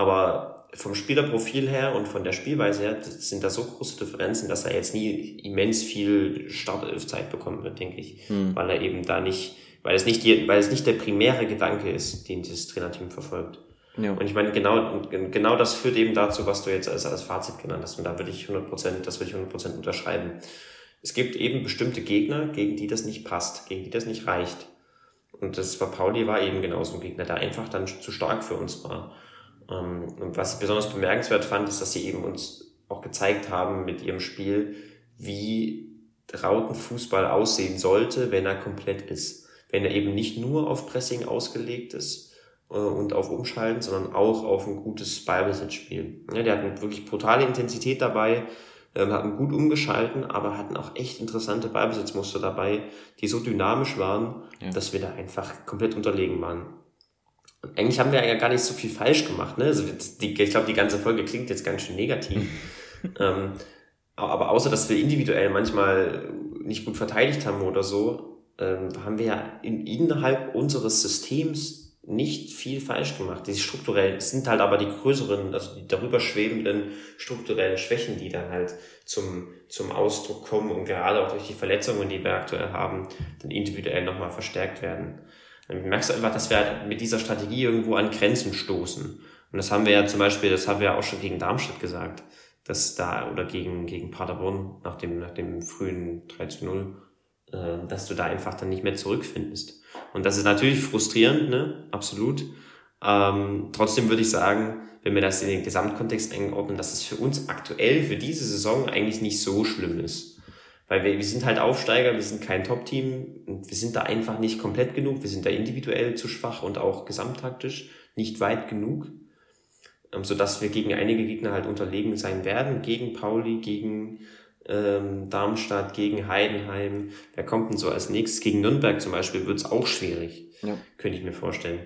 Aber vom Spielerprofil her und von der Spielweise her sind da so große Differenzen, dass er jetzt nie immens viel Startelfzeit bekommen wird, denke ich. Hm. Weil er eben da nicht, weil es nicht die, weil es nicht der primäre Gedanke ist, den dieses Trainerteam verfolgt. Ja. Und ich meine, genau, genau das führt eben dazu, was du jetzt als, als Fazit genannt hast. Und da würde ich 100%, das würde ich 100% unterschreiben. es gibt eben bestimmte Gegner, gegen die das nicht passt, gegen die das nicht reicht. Und das war Pauli war eben genauso ein Gegner, der einfach dann zu stark für uns war. Ähm, und was ich besonders bemerkenswert fand, ist, dass sie eben uns auch gezeigt haben mit ihrem Spiel, wie Rautenfußball aussehen sollte, wenn er komplett ist. Wenn er eben nicht nur auf Pressing ausgelegt ist äh, und auf Umschalten, sondern auch auf ein gutes Ballbesitzspiel. Ja, der hat eine wirklich brutale Intensität dabei, ähm, hatten gut umgeschalten, aber hatten auch echt interessante Ballbesitzmuster dabei, die so dynamisch waren, ja. dass wir da einfach komplett unterlegen waren. Und eigentlich haben wir ja gar nicht so viel falsch gemacht. Ne? Also die, ich glaube, die ganze Folge klingt jetzt ganz schön negativ. ähm, aber außer, dass wir individuell manchmal nicht gut verteidigt haben oder so, ähm, haben wir ja in, innerhalb unseres Systems nicht viel falsch gemacht. Die strukturellen, es sind halt aber die größeren, also die darüber schwebenden strukturellen Schwächen, die dann halt zum, zum Ausdruck kommen und gerade auch durch die Verletzungen, die wir aktuell haben, dann individuell nochmal verstärkt werden. Dann merkst du einfach, dass wir halt mit dieser Strategie irgendwo an Grenzen stoßen. Und das haben wir ja zum Beispiel, das haben wir ja auch schon gegen Darmstadt gesagt, dass da, oder gegen, gegen Paderborn nach dem, nach dem frühen 3 zu 0, äh, dass du da einfach dann nicht mehr zurückfindest. Und das ist natürlich frustrierend, ne? Absolut. Ähm, trotzdem würde ich sagen, wenn wir das in den Gesamtkontext einordnen, dass es für uns aktuell, für diese Saison eigentlich nicht so schlimm ist. Weil wir, wir sind halt Aufsteiger, wir sind kein Top-Team und wir sind da einfach nicht komplett genug, wir sind da individuell zu schwach und auch gesamttaktisch nicht weit genug, ähm, sodass wir gegen einige Gegner halt unterlegen sein werden, gegen Pauli, gegen ähm, Darmstadt gegen Heidenheim. Wer kommt denn so als nächstes? Gegen Nürnberg zum Beispiel wird es auch schwierig. Ja. Könnte ich mir vorstellen.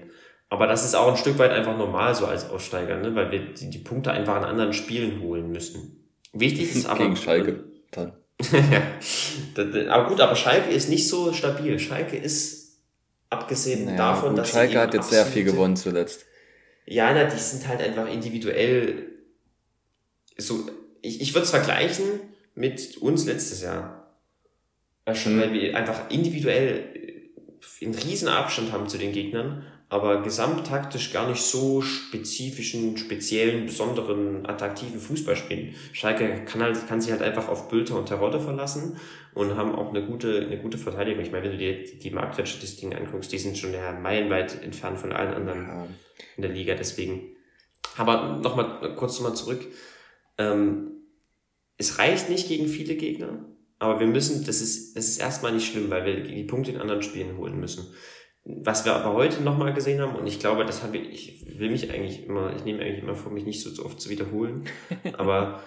Aber das ist auch ein Stück weit einfach normal so als Aussteiger, ne? weil wir die, die Punkte einfach in anderen Spielen holen müssen. Wichtig ist aber. Gegen Schalke dann. ja. Aber gut, aber Schalke ist nicht so stabil. Schalke ist, abgesehen naja, davon, gut, dass. Schalke hat jetzt sehr viel gewonnen zuletzt. Ja, na, die sind halt einfach individuell so. Ich, ich würde es vergleichen mit uns letztes Jahr. Schon, mhm. weil wir einfach individuell einen riesen Abstand haben zu den Gegnern, aber gesamttaktisch gar nicht so spezifischen, speziellen, besonderen, attraktiven Fußball spielen. Schalke kann, halt, kann sich halt einfach auf Bülter und Terodde verlassen und haben auch eine gute, eine gute Verteidigung. Ich meine, wenn du dir die Marktwertstatistiken anguckst, die sind schon ja meilenweit entfernt von allen anderen ja. in der Liga, deswegen. Aber nochmal kurz nochmal zurück. Ähm, es reicht nicht gegen viele Gegner, aber wir müssen, das ist, das ist erstmal nicht schlimm, weil wir die Punkte in anderen Spielen holen müssen. Was wir aber heute nochmal gesehen haben, und ich glaube, das habe ich, ich will mich eigentlich immer, ich nehme eigentlich immer vor, mich nicht so, oft zu wiederholen, aber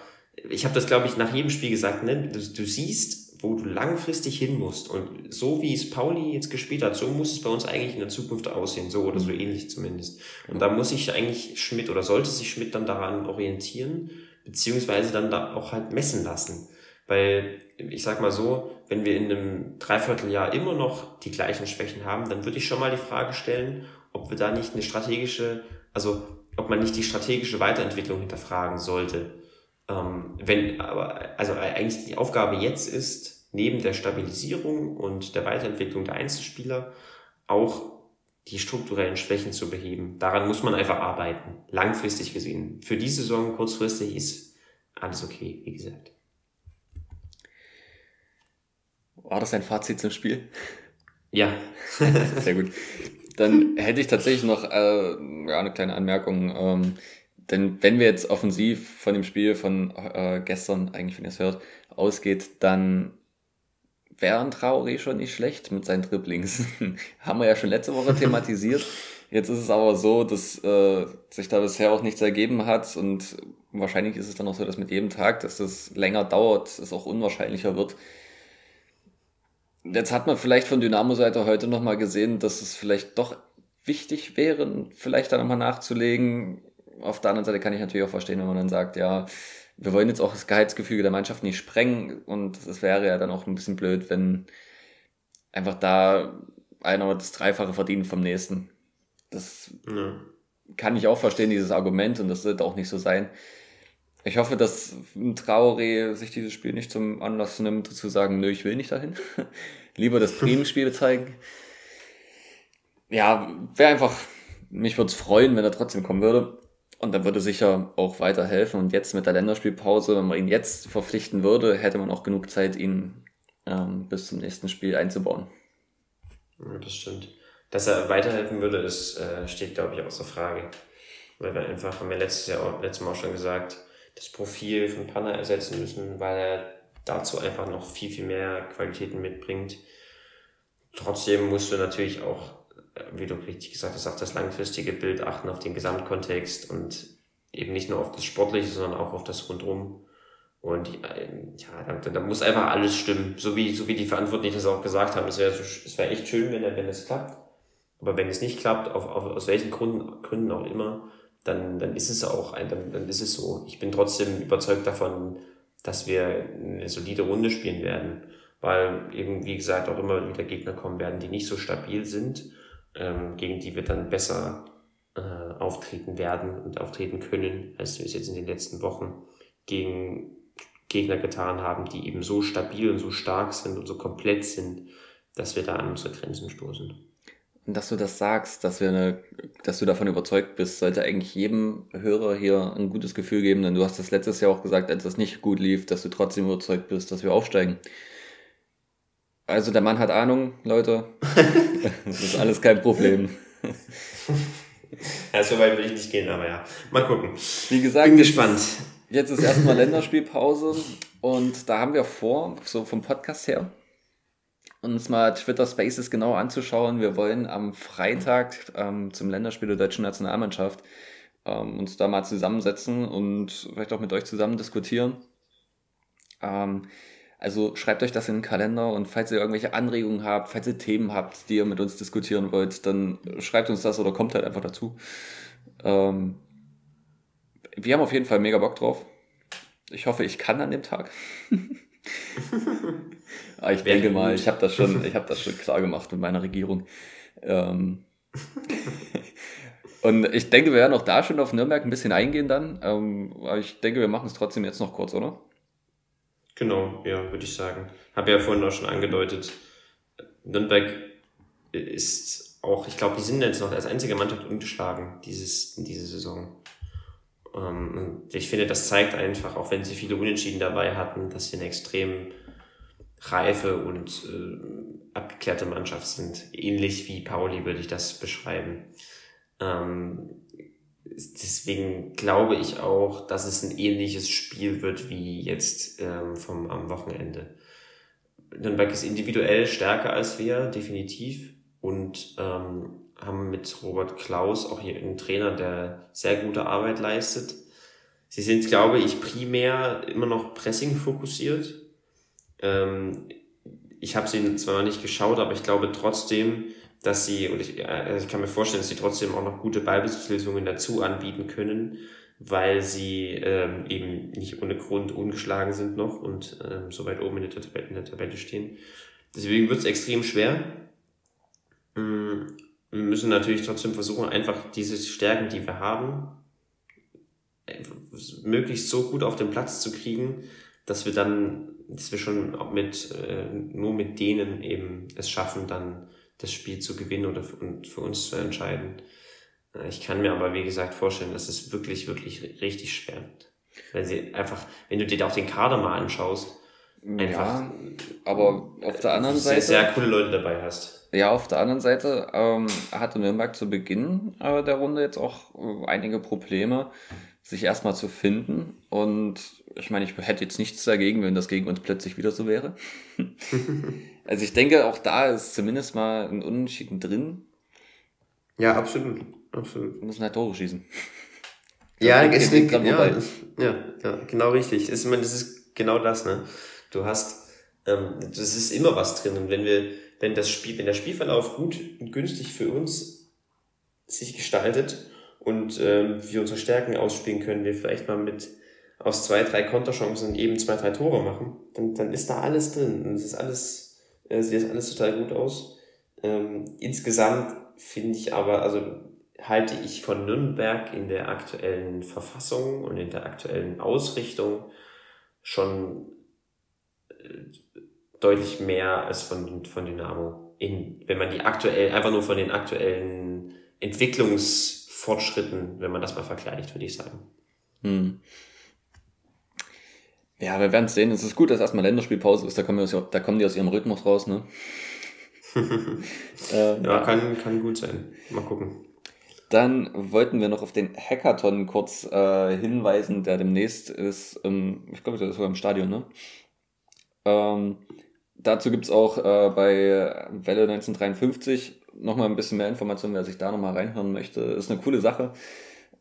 ich habe das, glaube ich, nach jedem Spiel gesagt, ne? du, du siehst, wo du langfristig hin musst. Und so wie es Pauli jetzt gespielt hat, so muss es bei uns eigentlich in der Zukunft aussehen, so oder so ähnlich zumindest. Und da muss sich eigentlich Schmidt oder sollte sich Schmidt dann daran orientieren beziehungsweise dann da auch halt messen lassen. Weil ich sag mal so, wenn wir in einem Dreivierteljahr immer noch die gleichen Schwächen haben, dann würde ich schon mal die Frage stellen, ob wir da nicht eine strategische, also ob man nicht die strategische Weiterentwicklung hinterfragen sollte. Ähm, wenn, aber, also eigentlich die Aufgabe jetzt ist, neben der Stabilisierung und der Weiterentwicklung der Einzelspieler auch die strukturellen Schwächen zu beheben. Daran muss man einfach arbeiten, langfristig gesehen. Für die Saison kurzfristig ist alles okay, wie gesagt. War das ein Fazit zum Spiel? Ja. Sehr gut. Dann hätte ich tatsächlich noch äh, ja, eine kleine Anmerkung. Ähm, denn wenn wir jetzt offensiv von dem Spiel von äh, gestern, eigentlich wenn ihr es hört, ausgeht, dann wäre ein Traoré schon nicht schlecht mit seinen Dribblings. Haben wir ja schon letzte Woche thematisiert. Jetzt ist es aber so, dass äh, sich da bisher auch nichts ergeben hat und wahrscheinlich ist es dann auch so, dass mit jedem Tag, dass das länger dauert, es auch unwahrscheinlicher wird. Jetzt hat man vielleicht von Dynamo-Seite heute nochmal gesehen, dass es vielleicht doch wichtig wäre, vielleicht da nochmal nachzulegen. Auf der anderen Seite kann ich natürlich auch verstehen, wenn man dann sagt, ja, wir wollen jetzt auch das Gehaltsgefüge der Mannschaft nicht sprengen und es wäre ja dann auch ein bisschen blöd, wenn einfach da einer das Dreifache verdient vom nächsten. Das ja. kann ich auch verstehen, dieses Argument, und das sollte auch nicht so sein. Ich hoffe, dass Traoré sich dieses Spiel nicht zum Anlass nimmt, zu sagen, nö, ich will nicht dahin. Lieber das Bremen-Spiel zeigen. Ja, wäre einfach, mich würde es freuen, wenn er trotzdem kommen würde. Und dann würde sicher auch weiterhelfen. Und jetzt mit der Länderspielpause, wenn man ihn jetzt verpflichten würde, hätte man auch genug Zeit, ihn ähm, bis zum nächsten Spiel einzubauen. Ja, das stimmt. Dass er weiterhelfen würde, das äh, steht, glaube ich, außer Frage. Weil wir einfach, haben wir letztes Jahr letztes Mal auch schon gesagt, das Profil von Panna ersetzen müssen, weil er dazu einfach noch viel, viel mehr Qualitäten mitbringt. Trotzdem musst du natürlich auch, wie du richtig gesagt hast, auf das langfristige Bild achten, auf den Gesamtkontext und eben nicht nur auf das Sportliche, sondern auch auf das Rundrum. Und ja, da, da muss einfach alles stimmen. So wie, so wie die Verantwortlichen das auch gesagt haben. Es wäre so, es wäre echt schön, wenn, wenn es klappt. Aber wenn es nicht klappt, auf, auf, aus welchen Gründen, Gründen auch immer, dann, dann ist es auch ein, dann, dann ist es so. Ich bin trotzdem überzeugt davon, dass wir eine solide Runde spielen werden, weil eben, wie gesagt, auch immer wieder Gegner kommen werden, die nicht so stabil sind, ähm, gegen die wir dann besser äh, auftreten werden und auftreten können, als wir es jetzt in den letzten Wochen gegen Gegner getan haben, die eben so stabil und so stark sind und so komplett sind, dass wir da an unsere Grenzen stoßen. Dass du das sagst, dass wir eine, dass du davon überzeugt bist, sollte eigentlich jedem Hörer hier ein gutes Gefühl geben, denn du hast das letztes Jahr auch gesagt, als das nicht gut lief, dass du trotzdem überzeugt bist, dass wir aufsteigen. Also der Mann hat Ahnung, Leute. das ist alles kein Problem. ja, so weit will ich nicht gehen, aber ja. Mal gucken. Wie gesagt, bin gespannt. Jetzt ist erstmal Länderspielpause und da haben wir vor, so vom Podcast her, uns mal Twitter Spaces genau anzuschauen. Wir wollen am Freitag ähm, zum Länderspiel der deutschen Nationalmannschaft ähm, uns da mal zusammensetzen und vielleicht auch mit euch zusammen diskutieren. Ähm, also schreibt euch das in den Kalender und falls ihr irgendwelche Anregungen habt, falls ihr Themen habt, die ihr mit uns diskutieren wollt, dann schreibt uns das oder kommt halt einfach dazu. Ähm, wir haben auf jeden Fall mega Bock drauf. Ich hoffe, ich kann an dem Tag. Aber ich denke mal, ich habe das schon, ich habe das schon klar gemacht mit meiner Regierung. Ähm und ich denke, wir werden auch da schon auf Nürnberg ein bisschen eingehen dann. Ähm, aber ich denke, wir machen es trotzdem jetzt noch kurz, oder? Genau, ja, würde ich sagen. Habe ja vorhin auch schon angedeutet. Nürnberg ist auch, ich glaube, die sind jetzt noch als einzige Mannschaft ungeschlagen dieses, diese Saison. Ähm, ich finde, das zeigt einfach, auch wenn sie viele Unentschieden dabei hatten, dass sie eine extrem reife und äh, abgeklärte Mannschaft sind. Ähnlich wie Pauli würde ich das beschreiben. Ähm, deswegen glaube ich auch, dass es ein ähnliches Spiel wird wie jetzt ähm, vom, am Wochenende. Nürnberg ist individuell stärker als wir, definitiv. Und ähm, haben mit Robert Klaus auch hier einen Trainer, der sehr gute Arbeit leistet. Sie sind, glaube ich, primär immer noch Pressing fokussiert. Ähm, ich habe sie zwar noch nicht geschaut, aber ich glaube trotzdem, dass sie, und ich, also ich kann mir vorstellen, dass sie trotzdem auch noch gute Ballbesitzlösungen dazu anbieten können, weil sie ähm, eben nicht ohne Grund ungeschlagen sind noch und ähm, so weit oben in der Tabelle, in der Tabelle stehen. Deswegen wird es extrem schwer. Mm, wir müssen natürlich trotzdem versuchen, einfach diese Stärken, die wir haben, möglichst so gut auf den Platz zu kriegen, dass wir dann, dass wir schon mit, äh, nur mit denen eben es schaffen, dann das Spiel zu gewinnen oder für, und für uns zu entscheiden. Äh, ich kann mir aber, wie gesagt, vorstellen, dass es wirklich, wirklich richtig schwer wird. Wenn sie einfach, wenn du dir da auch den Kader mal anschaust, einfach. Ja, aber auf der anderen Seite. Sehr, sehr coole Leute dabei hast. Ja, auf der anderen Seite ähm, hatte Nürnberg zu Beginn äh, der Runde jetzt auch äh, einige Probleme, sich erstmal zu finden. Und ich meine, ich hätte jetzt nichts dagegen, wenn das gegen uns plötzlich wieder so wäre. also ich denke, auch da ist zumindest mal ein Unentschieden drin. Ja, absolut. absolut. Wir müssen halt Tore schießen. Ja, ist nicht, ja, ja, ja, genau richtig. Ist, ich meine, das ist genau das, ne? Du hast, ähm, das ist immer was drin. Und wenn wir, wenn das Spiel, wenn der Spielverlauf gut und günstig für uns sich gestaltet und ähm, wir unsere Stärken ausspielen können, wir vielleicht mal mit aus zwei, drei Konterchancen eben zwei, drei Tore machen, dann, dann ist da alles drin. Und es ist alles, äh, sieht das alles total gut aus. Ähm, insgesamt finde ich aber, also halte ich von Nürnberg in der aktuellen Verfassung und in der aktuellen Ausrichtung schon äh, deutlich mehr als von, von Dynamo. In, wenn man die aktuell, einfach nur von den aktuellen Entwicklungsfortschritten, wenn man das mal vergleicht, würde ich sagen. Hm. Ja, wir werden sehen. Es ist gut, dass erstmal Länderspielpause ist. Da kommen, aus, da kommen die aus ihrem Rhythmus raus, ne? äh, ja, kann, kann gut sein. Mal gucken. Dann wollten wir noch auf den Hackathon kurz äh, hinweisen, der demnächst ist. Ähm, ich glaube, der ist sogar im Stadion, ne? Ähm, dazu gibt's auch äh, bei Welle 1953 nochmal ein bisschen mehr Informationen, wer sich da nochmal reinhören möchte. Ist eine coole Sache.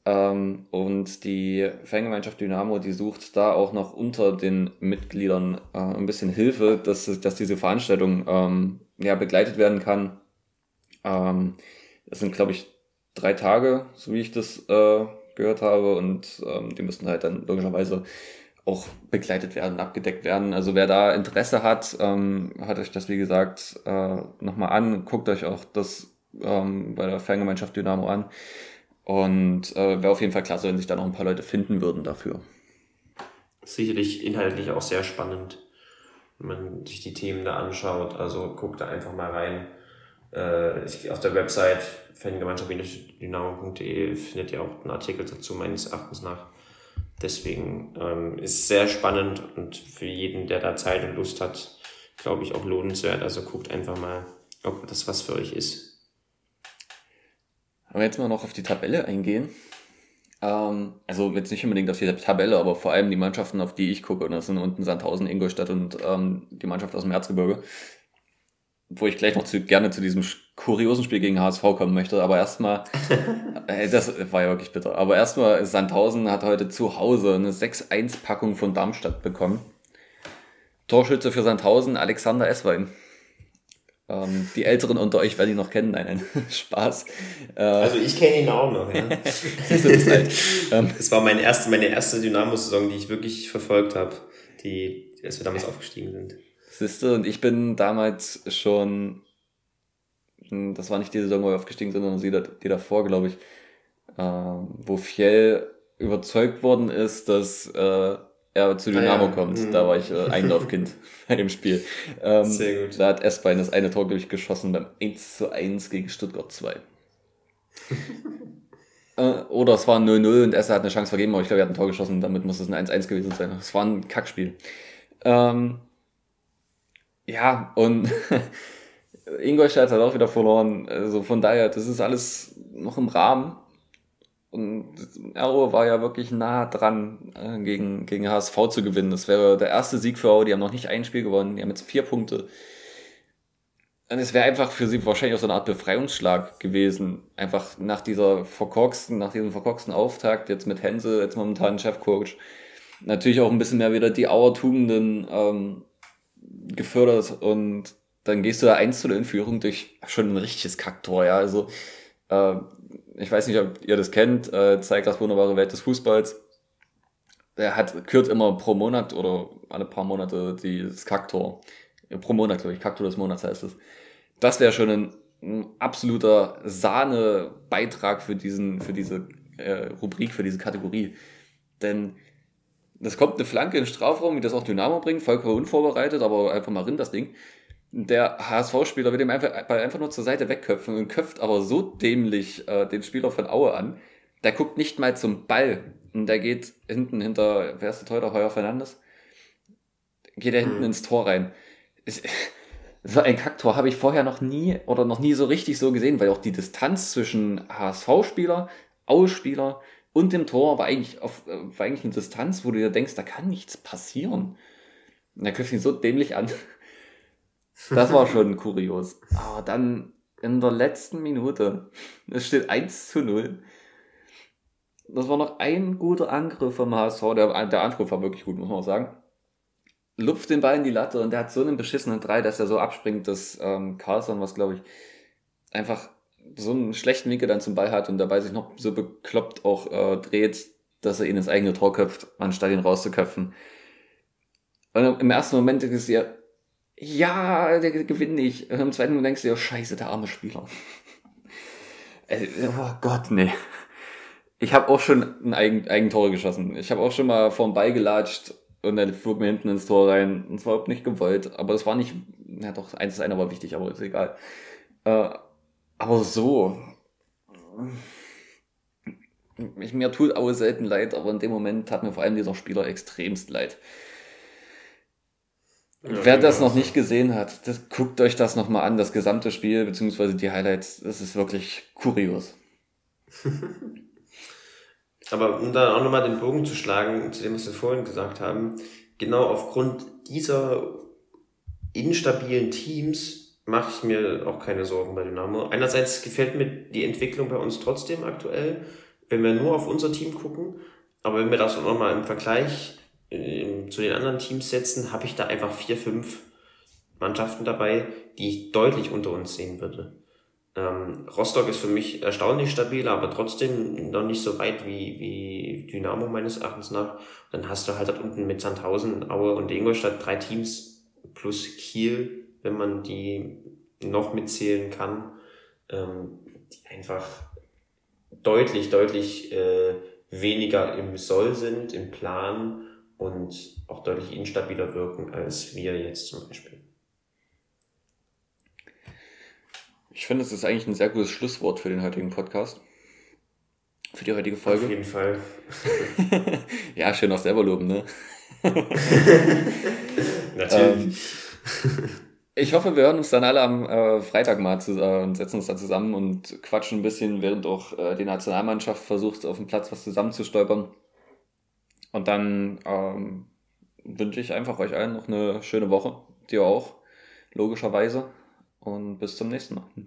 Ähm, und die Fangemeinschaft Dynamo, die sucht da auch noch unter den Mitgliedern äh, ein bisschen Hilfe, dass, dass diese Veranstaltung ähm, ja, begleitet werden kann. Ähm, das sind, glaube ich, drei Tage, so wie ich das äh, gehört habe. Und ähm, die müssten halt dann logischerweise auch begleitet werden, abgedeckt werden. Also wer da Interesse hat, ähm, hört euch das wie gesagt äh, nochmal an, guckt euch auch das ähm, bei der Fangemeinschaft Dynamo an. Und äh, wäre auf jeden Fall klasse, wenn sich da noch ein paar Leute finden würden dafür. Sicherlich inhaltlich auch sehr spannend, wenn man sich die Themen da anschaut. Also guckt da einfach mal rein. Äh, auf der Website fangemeinschaft-dynamo.de findet ihr auch einen Artikel dazu, meines Erachtens nach. Deswegen ähm, ist sehr spannend und für jeden, der da Zeit und Lust hat, glaube ich, auch lohnenswert. Also guckt einfach mal, ob das was für euch ist. Aber jetzt mal noch auf die Tabelle eingehen. Ähm, also jetzt nicht unbedingt auf die Tabelle, aber vor allem die Mannschaften, auf die ich gucke. Und das sind unten Sandhausen, Ingolstadt und ähm, die Mannschaft aus dem Erzgebirge. Wo ich gleich noch zu, gerne zu diesem kuriosen Spiel gegen HSV kommen möchte. Aber erstmal, äh, das war ja wirklich bitter. Aber erstmal, Sandhausen hat heute zu Hause eine 6-1-Packung von Darmstadt bekommen. Torschütze für Sandhausen, Alexander Esswein. Ähm, die Älteren unter euch werden ihn noch kennen. Nein, nein, Spaß. Äh, also ich kenne ihn auch noch. Ja. Du das halt? Ähm, es war meine erste, meine erste Dynamo-Saison, die ich wirklich verfolgt habe, die, als wir damals aufgestiegen sind. Siehst du, und ich bin damals schon, hm, das war nicht die Saison, wo wir aufgestiegen sind, sondern die, die davor, glaube ich, äh, wo Fjell überzeugt worden ist, dass äh, er zu Dynamo ah, ja. kommt. Mhm. Da war ich äh, Einlaufkind bei dem Spiel. Ähm, Sehr gut. Da hat Esbein das eine Tor durchgeschossen beim 1 zu 1 gegen Stuttgart 2. äh, oder es war 0-0 und Esser hat eine Chance vergeben, aber ich glaube, er hat ein Tor geschossen, damit muss es ein 1-1 gewesen sein. Es war ein Kackspiel. Ähm, ja, und Ingolstadt hat auch wieder verloren. Also von daher, das ist alles noch im Rahmen. Und Aue war ja wirklich nah dran, äh, gegen, gegen HSV zu gewinnen. Das wäre der erste Sieg für Aue. Die haben noch nicht ein Spiel gewonnen. Die haben jetzt vier Punkte. Und es wäre einfach für sie wahrscheinlich auch so eine Art Befreiungsschlag gewesen. Einfach nach dieser verkorksten, nach diesem verkorksten Auftakt, jetzt mit Hense, jetzt momentan Chefcoach. Natürlich auch ein bisschen mehr wieder die Auer-Tugenden ähm, gefördert und dann gehst du da 1 zu 0 in Führung durch schon ein richtiges Kacktor, ja. Also äh, ich weiß nicht, ob ihr das kennt, äh, zeigt das wunderbare Welt des Fußballs. Der hat, kürt immer pro Monat oder alle paar Monate das Kaktor. Pro Monat, glaube ich, Kaktor des Monats heißt es. Das wäre schon ein, ein absoluter Sahne-Beitrag für diesen, für diese äh, Rubrik, für diese Kategorie. Denn das kommt eine Flanke in den Strafraum, wie das auch Dynamo bringt, vollkommen unvorbereitet, aber einfach mal rin das Ding der HSV-Spieler wird ihm einfach, einfach nur zur Seite wegköpfen und köpft aber so dämlich äh, den Spieler von Aue an. Der guckt nicht mal zum Ball und der geht hinten hinter, wer ist der Teuter, Heuer Fernandes? Geht er hinten mhm. ins Tor rein. so ein Kacktor habe ich vorher noch nie oder noch nie so richtig so gesehen, weil auch die Distanz zwischen HSV-Spieler, Aue-Spieler und dem Tor war eigentlich, auf, äh, war eigentlich eine Distanz, wo du dir denkst, da kann nichts passieren. Und er köpft ihn so dämlich an. Das war schon kurios. Aber dann in der letzten Minute, es steht 1 zu 0. Das war noch ein guter Angriff vom HSV. Der, der Angriff war wirklich gut, muss man auch sagen. Lupft den Ball in die Latte und der hat so einen beschissenen Drei, dass er so abspringt, dass ähm, Carlson, was glaube ich, einfach so einen schlechten Winkel dann zum Ball hat und dabei sich noch so bekloppt auch äh, dreht, dass er ihn ins eigene Tor köpft, anstatt ihn rauszuköpfen. Und im ersten Moment ist ja, ja, der gewinnt nicht. Und im zweiten Moment denkst du dir, oh, scheiße, der arme Spieler. Oh Gott, nee. Ich habe auch schon ein Eigen, Eigentor geschossen. Ich habe auch schon mal vorm Ball gelatscht und dann flog mir hinten ins Tor rein. Und zwar überhaupt nicht gewollt. Aber es war nicht, ja doch, eins ist einer war wichtig, aber ist egal. Äh, aber so. Ich, mir tut Aue selten leid, aber in dem Moment tat mir vor allem dieser Spieler extremst leid. Ja, Wer das noch nicht gesehen hat, das, guckt euch das nochmal an, das gesamte Spiel, beziehungsweise die Highlights, das ist wirklich kurios. Aber um dann auch nochmal den Bogen zu schlagen, zu dem, was wir vorhin gesagt haben, genau aufgrund dieser instabilen Teams mache ich mir auch keine Sorgen bei Dynamo. Einerseits gefällt mir die Entwicklung bei uns trotzdem aktuell, wenn wir nur auf unser Team gucken. Aber wenn wir das auch nochmal im Vergleich äh, zu den anderen Teams setzen, habe ich da einfach vier, fünf Mannschaften dabei, die ich deutlich unter uns sehen würde. Ähm, Rostock ist für mich erstaunlich stabil, aber trotzdem noch nicht so weit wie, wie Dynamo meines Erachtens nach. Dann hast du halt dort unten mit Sandhausen, Aue und Ingolstadt drei Teams plus Kiel, wenn man die noch mitzählen kann, ähm, die einfach deutlich, deutlich äh, weniger im Soll sind, im Plan und auch deutlich instabiler wirken als wir jetzt zum Beispiel. Ich finde, es ist eigentlich ein sehr gutes Schlusswort für den heutigen Podcast. Für die heutige Folge. Auf jeden Fall. ja, schön auch selber loben, ne? Natürlich. Ähm, ich hoffe, wir hören uns dann alle am äh, Freitag mal zu, äh, und setzen uns da zusammen und quatschen ein bisschen, während auch äh, die Nationalmannschaft versucht, auf dem Platz was zusammenzustolpern. Und dann ähm, wünsche ich einfach euch allen noch eine schöne Woche. Dir auch, logischerweise. Und bis zum nächsten Mal.